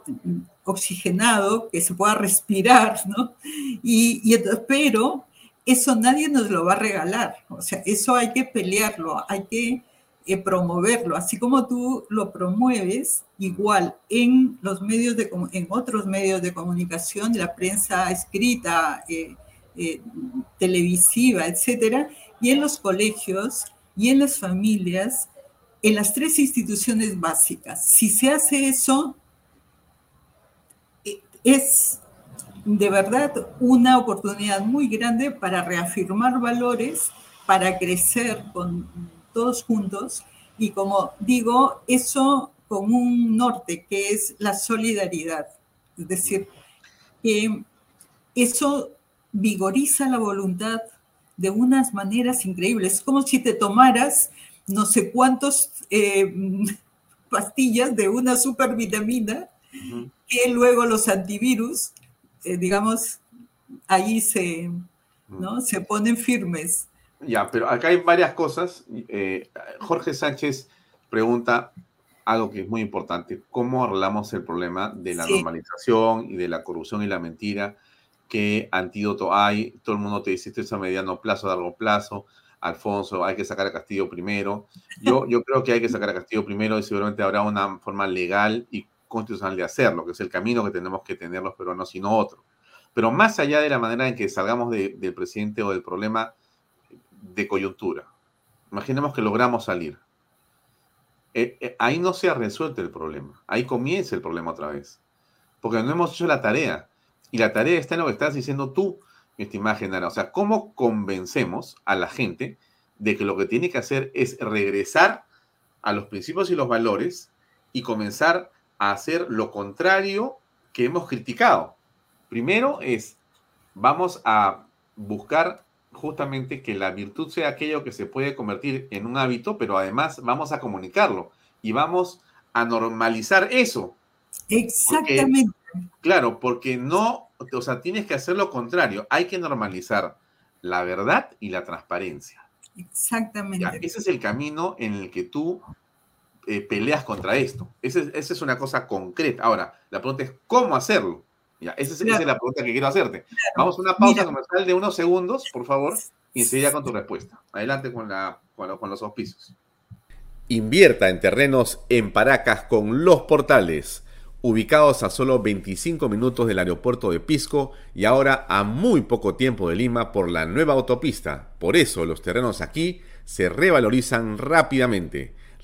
oxigenado, que se pueda respirar, ¿no? Y, y, pero eso nadie nos lo va a regalar, o sea, eso hay que pelearlo, hay que eh, promoverlo, así como tú lo promueves, igual en los medios de, en otros medios de comunicación, la prensa escrita, eh, televisiva, etcétera, y en los colegios y en las familias, en las tres instituciones básicas. Si se hace eso, eh, es de verdad una oportunidad muy grande para reafirmar valores, para crecer con todos juntos y como digo, eso con un norte que es la solidaridad. Es decir, que eso vigoriza la voluntad de unas maneras increíbles. Es como si te tomaras no sé cuántos eh, pastillas de una supervitamina que luego los antivirus, eh, digamos, ahí se, ¿no? se ponen firmes. Ya, pero acá hay varias cosas. Eh, Jorge Sánchez pregunta algo que es muy importante. ¿Cómo arreglamos el problema de la normalización y de la corrupción y la mentira? ¿Qué antídoto hay? Todo el mundo te dice esto es a mediano plazo, a largo plazo. Alfonso, hay que sacar a Castillo primero. Yo, yo creo que hay que sacar a Castillo primero y seguramente habrá una forma legal y constitucional de hacerlo, que es el camino que tenemos que tener los peruanos y no otro. Pero más allá de la manera en que salgamos del presidente o del problema de coyuntura, imaginemos que logramos salir. Eh, eh, ahí no se ha resuelto el problema, ahí comienza el problema otra vez, porque no hemos hecho la tarea. Y la tarea está en lo que estás diciendo tú, mi estimada Genara. O sea, ¿cómo convencemos a la gente de que lo que tiene que hacer es regresar a los principios y los valores y comenzar a hacer lo contrario que hemos criticado? Primero es, vamos a buscar justamente que la virtud sea aquello que se puede convertir en un hábito, pero además vamos a comunicarlo y vamos a normalizar eso. Exactamente. claro, porque no, o sea, tienes que hacer lo contrario, hay que normalizar la verdad y la transparencia. Exactamente. ese es el camino en el que tú eh, peleas contra esto. esa es una cosa concreta. Ahora, la pregunta es, ¿cómo hacerlo? Ya, esa, es, la pregunta que quiero hacerte. Vamos a una pausa comercial de unos segundos, por favor, y enseguida con tu respuesta. Adelante con, la, con, los auspicios. Invierta en terrenos en Paracas con los portales, ubicados a solo 25 minutos del aeropuerto de Pisco y ahora a muy poco tiempo de Lima por la nueva autopista. Por eso los terrenos aquí se revalorizan rápidamente.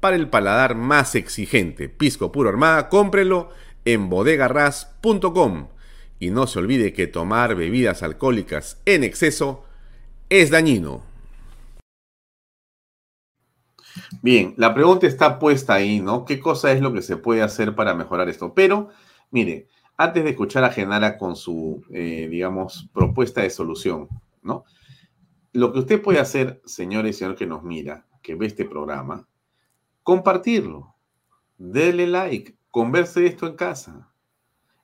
para el paladar más exigente. Pisco Puro Armada, cómprelo en bodegarras.com. Y no se olvide que tomar bebidas alcohólicas en exceso es dañino. Bien, la pregunta está puesta ahí, ¿no? ¿Qué cosa es lo que se puede hacer para mejorar esto? Pero, mire, antes de escuchar a Genara con su, eh, digamos, propuesta de solución, ¿no? Lo que usted puede hacer, señores y señor que nos mira, que ve este programa, compartirlo. Dele like, converse esto en casa.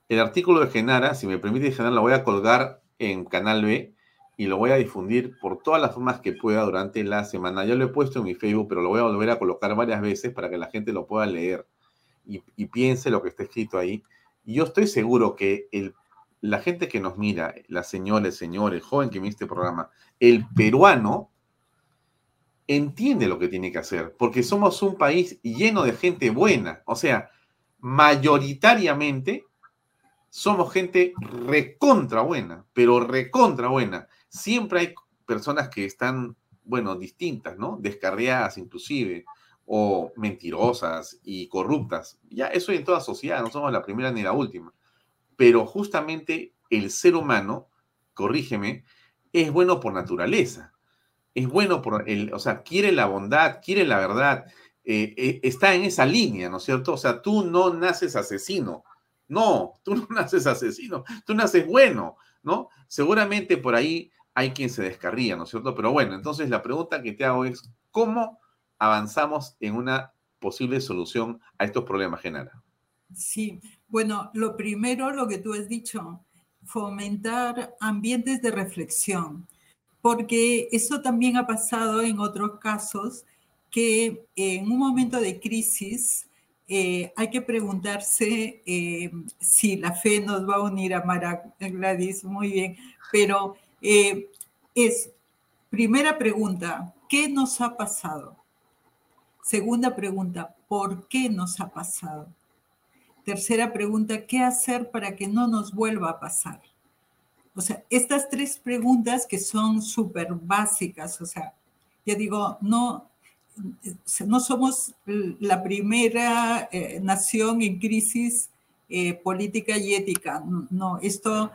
El artículo de Genara, si me permite Genara, lo voy a colgar en Canal B y lo voy a difundir por todas las formas que pueda durante la semana. Ya lo he puesto en mi Facebook, pero lo voy a volver a colocar varias veces para que la gente lo pueda leer y, piense lo que está escrito ahí. Y yo estoy seguro que el, la gente que nos mira, las señores, señores, joven que mira este programa, el peruano entiende lo que tiene que hacer, porque somos un país lleno de gente buena, o sea, mayoritariamente somos gente recontra buena, pero recontra buena. Siempre hay personas que están, bueno, distintas, ¿no? Descarriadas inclusive, o mentirosas y corruptas. Ya eso en toda sociedad, no somos la primera ni la última. Pero justamente el ser humano, corrígeme, es bueno por naturaleza es bueno por el, o sea, quiere la bondad, quiere la verdad, eh, eh, está en esa línea, ¿no es cierto? O sea, tú no naces asesino, No, tú no naces asesino, tú naces bueno, ¿no? Seguramente por ahí hay quien se descarría, ¿no es cierto? Pero bueno, entonces la pregunta que te hago es, ¿cómo avanzamos en una posible solución a estos problemas, Genara? Sí, bueno, lo primero, lo que tú has dicho, fomentar ambientes de reflexión, porque eso también ha pasado en otros casos que en un momento de crisis eh, hay que preguntarse eh, si la fe nos va a unir a Mara Gladys, muy bien, pero eh, es, primera pregunta, ¿qué nos ha pasado? Segunda pregunta, ¿por qué nos ha pasado? Tercera pregunta, ¿qué hacer para que no nos vuelva a pasar? O sea, estas tres preguntas que son súper básicas, o sea, ya digo, no, no somos la primera eh, nación en crisis eh, política y ética. No, esto,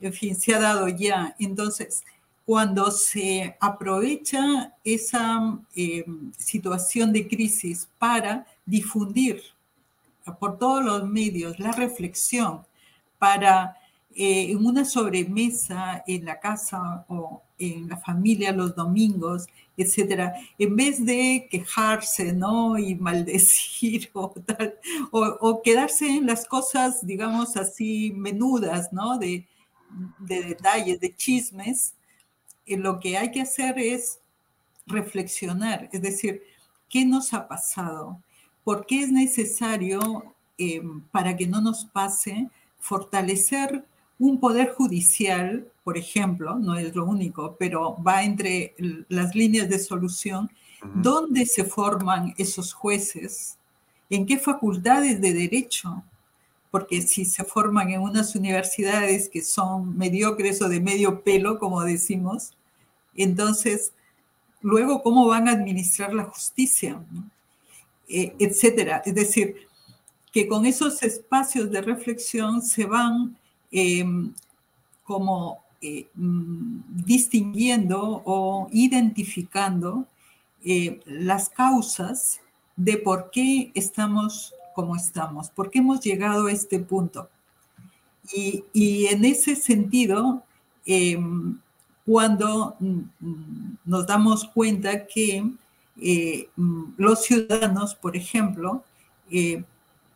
en fin, se ha dado ya. Entonces, cuando se aprovecha esa eh, situación de crisis para difundir por todos los medios la reflexión, para en una sobremesa en la casa o en la familia los domingos, etcétera, en vez de quejarse, ¿no? Y maldecir o quedarse en las cosas, digamos así, menudas, ¿no? De, detalles, de chismes, eh, lo que hay que hacer es reflexionar, es decir, ¿qué nos ha pasado? ¿Por qué es necesario, eh, para que no nos pase, fortalecer un poder judicial, por ejemplo, no es lo único, pero va entre las líneas de solución, ¿dónde se forman esos jueces? ¿En qué facultades de derecho? Porque si se forman en unas universidades que son mediocres o de medio pelo, como decimos, entonces, luego, ¿cómo van a administrar la justicia? Eh, etcétera. Es decir, que con esos espacios de reflexión se van Em, como eh, mm, distinguiendo o identificando eh, las causas de por qué estamos como estamos, por qué hemos llegado a este punto. Y, en ese sentido, em, cuando mm, nos damos cuenta que eh, mm, los ciudadanos, por ejemplo,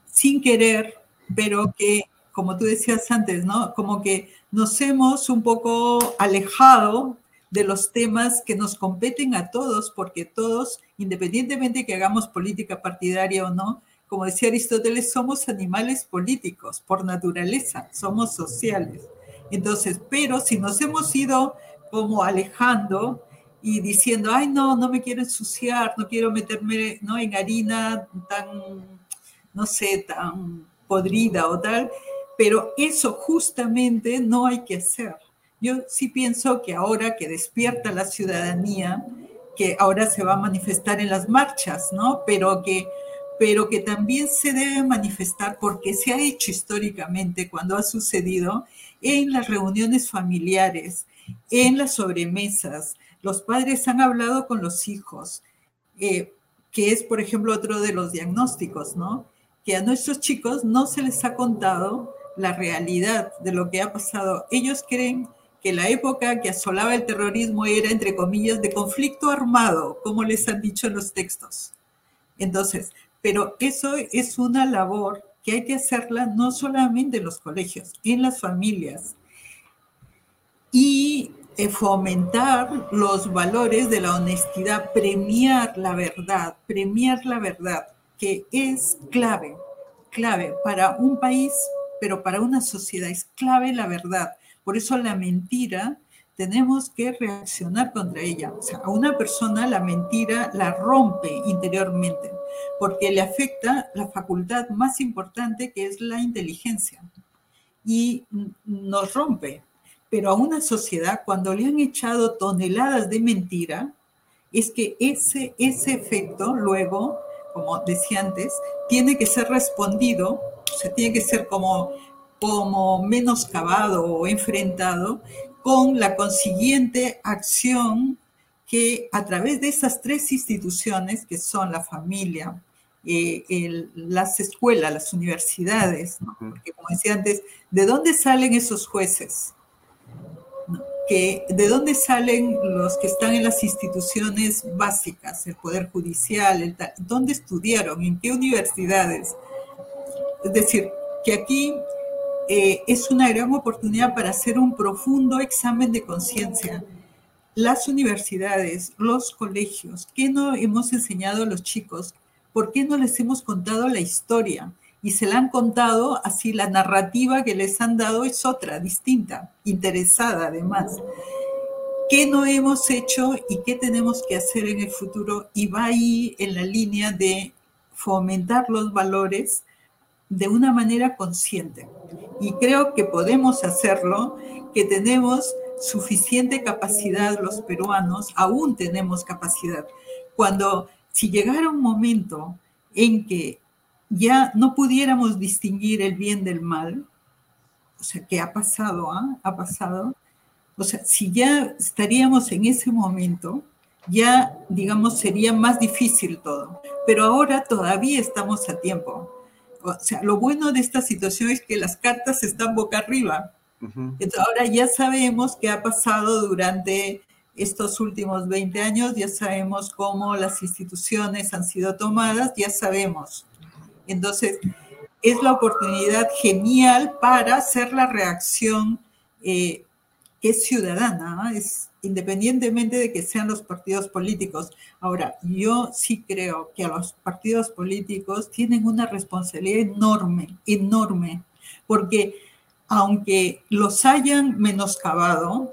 sin querer, pero que como tú decías antes, ¿no? Como que nos hemos un poco alejado de los temas que nos competen a todos, porque todos, independientemente que hagamos política partidaria o no, como decía Aristóteles, somos animales políticos por naturaleza, somos sociales. Entonces, pero si nos hemos ido como alejando y diciendo, ay, no, no me quiero ensuciar, no quiero meterme ¿no? en harina tan, no sé, tan podrida o tal, pero eso justamente no hay que hacer. Yo sí pienso que ahora que despierta la ciudadanía, que ahora se va a manifestar en las marchas, ¿no? Pero que, pero que también se debe manifestar porque se ha hecho históricamente cuando ha sucedido en las reuniones familiares, en las sobremesas. Los padres han hablado con los hijos, eh, que es, por ejemplo, otro de los diagnósticos, ¿no? Que a nuestros chicos no se les ha contado la realidad de lo que ha pasado. Ellos creen que la época que asolaba el terrorismo era, entre comillas, de conflicto armado, como les han dicho los textos. Entonces, pero eso es una labor que hay que hacerla no solamente en los colegios, en las familias. Y eh, fomentar los valores de la honestidad, premiar la verdad, premiar la verdad, que es clave, clave para un país pero para una sociedad es clave la verdad. Por eso la mentira tenemos que reaccionar contra ella. O sea, a una persona la mentira la rompe interiormente porque le afecta la facultad más importante que es la inteligencia y nos rompe. Pero a una sociedad, cuando le han echado toneladas de mentira, es que ese, ese efecto luego, como decía antes, tiene que ser respondido o sea, tiene que ser como, como menoscabado o enfrentado con la consiguiente acción que a través de esas tres instituciones, que son la familia, eh, las escuelas, las universidades, porque como decía antes, ¿de dónde salen esos jueces? Que, ¿De dónde salen los que están en las instituciones básicas, el Poder Judicial? El, ¿Dónde estudiaron? ¿En qué universidades? Es decir, que aquí eh, es una gran oportunidad para hacer un profundo examen de conciencia. Las universidades, los colegios, ¿qué no hemos enseñado a los chicos? ¿por qué no les hemos contado la historia? Y se la han contado así, la narrativa que les han dado es otra, distinta, interesada además. ¿Qué no hemos hecho y qué tenemos que hacer en el futuro? Y va ahí en la línea de fomentar los valores de una manera consciente. Y creo que podemos hacerlo, que tenemos suficiente capacidad los peruanos, aún tenemos capacidad. Cuando si llegara un momento en que ya no pudiéramos distinguir el bien del mal, o sea, ¿qué ha pasado? Ah? Ha pasado. O sea, si ya estaríamos en ese momento, ya, digamos, sería más difícil todo. Pero ahora todavía estamos a tiempo. O sea, lo bueno de esta situación es que las cartas están boca arriba. Entonces, ahora ya sabemos qué ha pasado durante estos últimos 20 años, ya sabemos cómo las instituciones han sido tomadas, ya sabemos. Entonces, es la oportunidad genial para hacer la reacción eh, que es ciudadana, es independientemente de que sean los partidos políticos. Ahora, yo sí creo que los partidos políticos tienen una responsabilidad enorme, enorme, porque aunque los hayan menoscabado,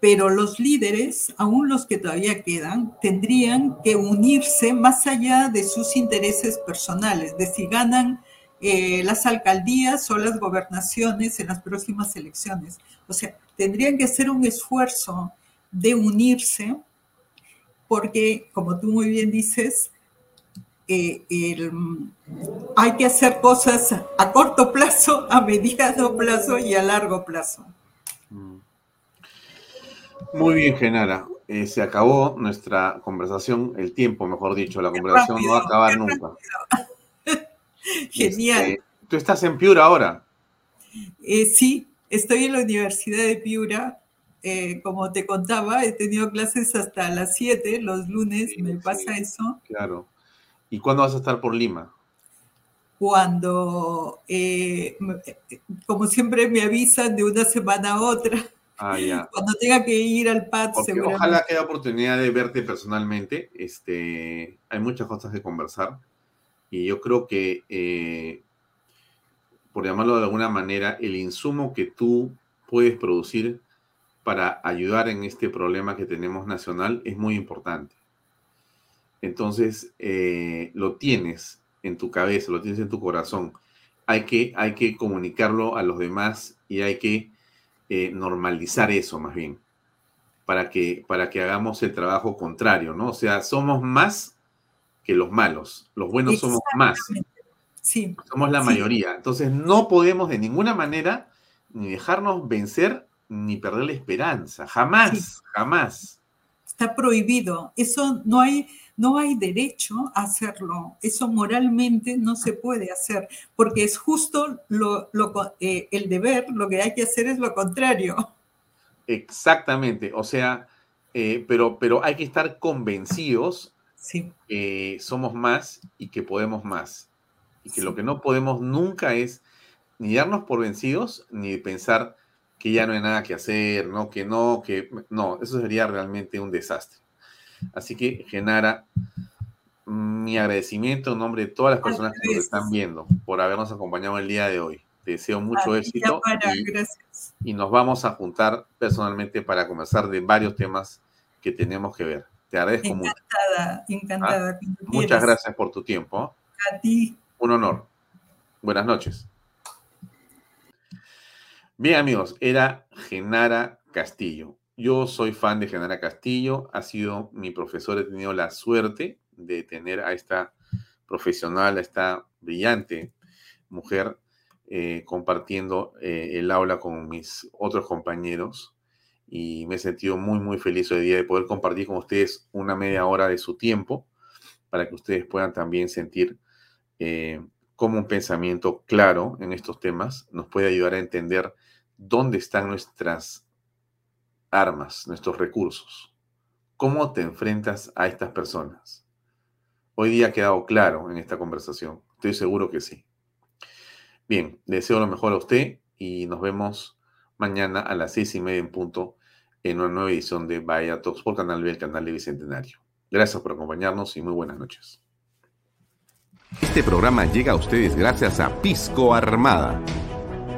pero los líderes, aún los que todavía quedan, tendrían que unirse más allá de sus intereses personales, de si ganan eh, las alcaldías o las gobernaciones en las próximas elecciones. O sea, tendrían que hacer un esfuerzo de unirse, porque, como tú muy bien dices, eh, hay que hacer cosas a corto plazo, a mediano plazo y a largo plazo. Muy bien, Genara. Eh, se acabó nuestra conversación, el tiempo, mejor dicho, la conversación no va a acabar nunca. Genial. Este, ¿Tú estás en Piura ahora? Eh, sí, estoy en la Universidad de Piura. Eh, como te contaba, he tenido clases hasta las 7, los lunes me pasa eso. Claro. ¿Y cuándo vas a estar por Lima? Cuando, como siempre, me avisan de una semana a otra. Ah, Cuando tenga que ir al PAD, seguramente. Ojalá haya oportunidad de verte personalmente. Este, hay muchas cosas que conversar. Y yo creo que, eh, por llamarlo de alguna manera, el insumo que tú puedes producir para ayudar en este problema que tenemos nacional es muy importante. Entonces, eh, lo tienes en tu cabeza, lo tienes en tu corazón. Hay que, hay que comunicarlo a los demás y hay que eh, normalizar eso más bien, para que, para que hagamos el trabajo contrario, ¿no? O sea, somos más que los malos, los buenos somos más. Sí. Somos la mayoría. Entonces no podemos de ninguna manera ni dejarnos vencer ni perder la esperanza. Jamás, jamás. Está prohibido. Eso no hay, no hay derecho a hacerlo. Eso moralmente no se puede hacer, porque es justo lo, eh, el deber, lo que hay que hacer es lo contrario. Exactamente, o sea, eh, pero, pero hay que estar convencidos que somos más y que podemos más. Y que lo que no podemos nunca es ni darnos por vencidos, ni pensar que ya no hay nada que hacer, ¿no? Que no, que no, eso sería realmente un desastre. Así que, Genara, mi agradecimiento en nombre de todas las personas que nos están viendo por habernos acompañado el día de hoy. Te deseo mucho éxito. y, nos vamos a juntar personalmente para conversar de varios temas que tenemos que ver. Te agradezco mucho. Encantada, encantada. Ah, muchas gracias por tu tiempo. A ti. Un honor. Buenas noches. Bien, amigos, era Genara Castillo. Yo soy fan de Genara Castillo, ha sido mi profesor, he tenido la suerte de tener a esta profesional, a esta brillante mujer eh, compartiendo eh, el aula con mis otros compañeros y me he sentido muy, muy feliz hoy día de poder compartir con ustedes una media hora de su tiempo para que ustedes puedan también sentir eh, cómo un pensamiento claro en estos temas nos puede ayudar a entender dónde están nuestras armas, nuestros recursos. ¿Cómo te enfrentas a estas personas? Hoy día ha quedado claro en esta conversación. Estoy seguro que sí. Bien, deseo lo mejor a usted y nos vemos mañana a las seis y media en punto en una nueva edición de Vaya Talks por Canal B, el canal de Bicentenario. Gracias por acompañarnos y muy buenas noches. Este programa llega a ustedes gracias a Pisco Armada.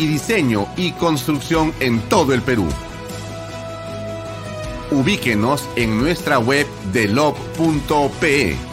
Y diseño y construcción en todo el Perú. Ubíquenos en nuestra web de log.pe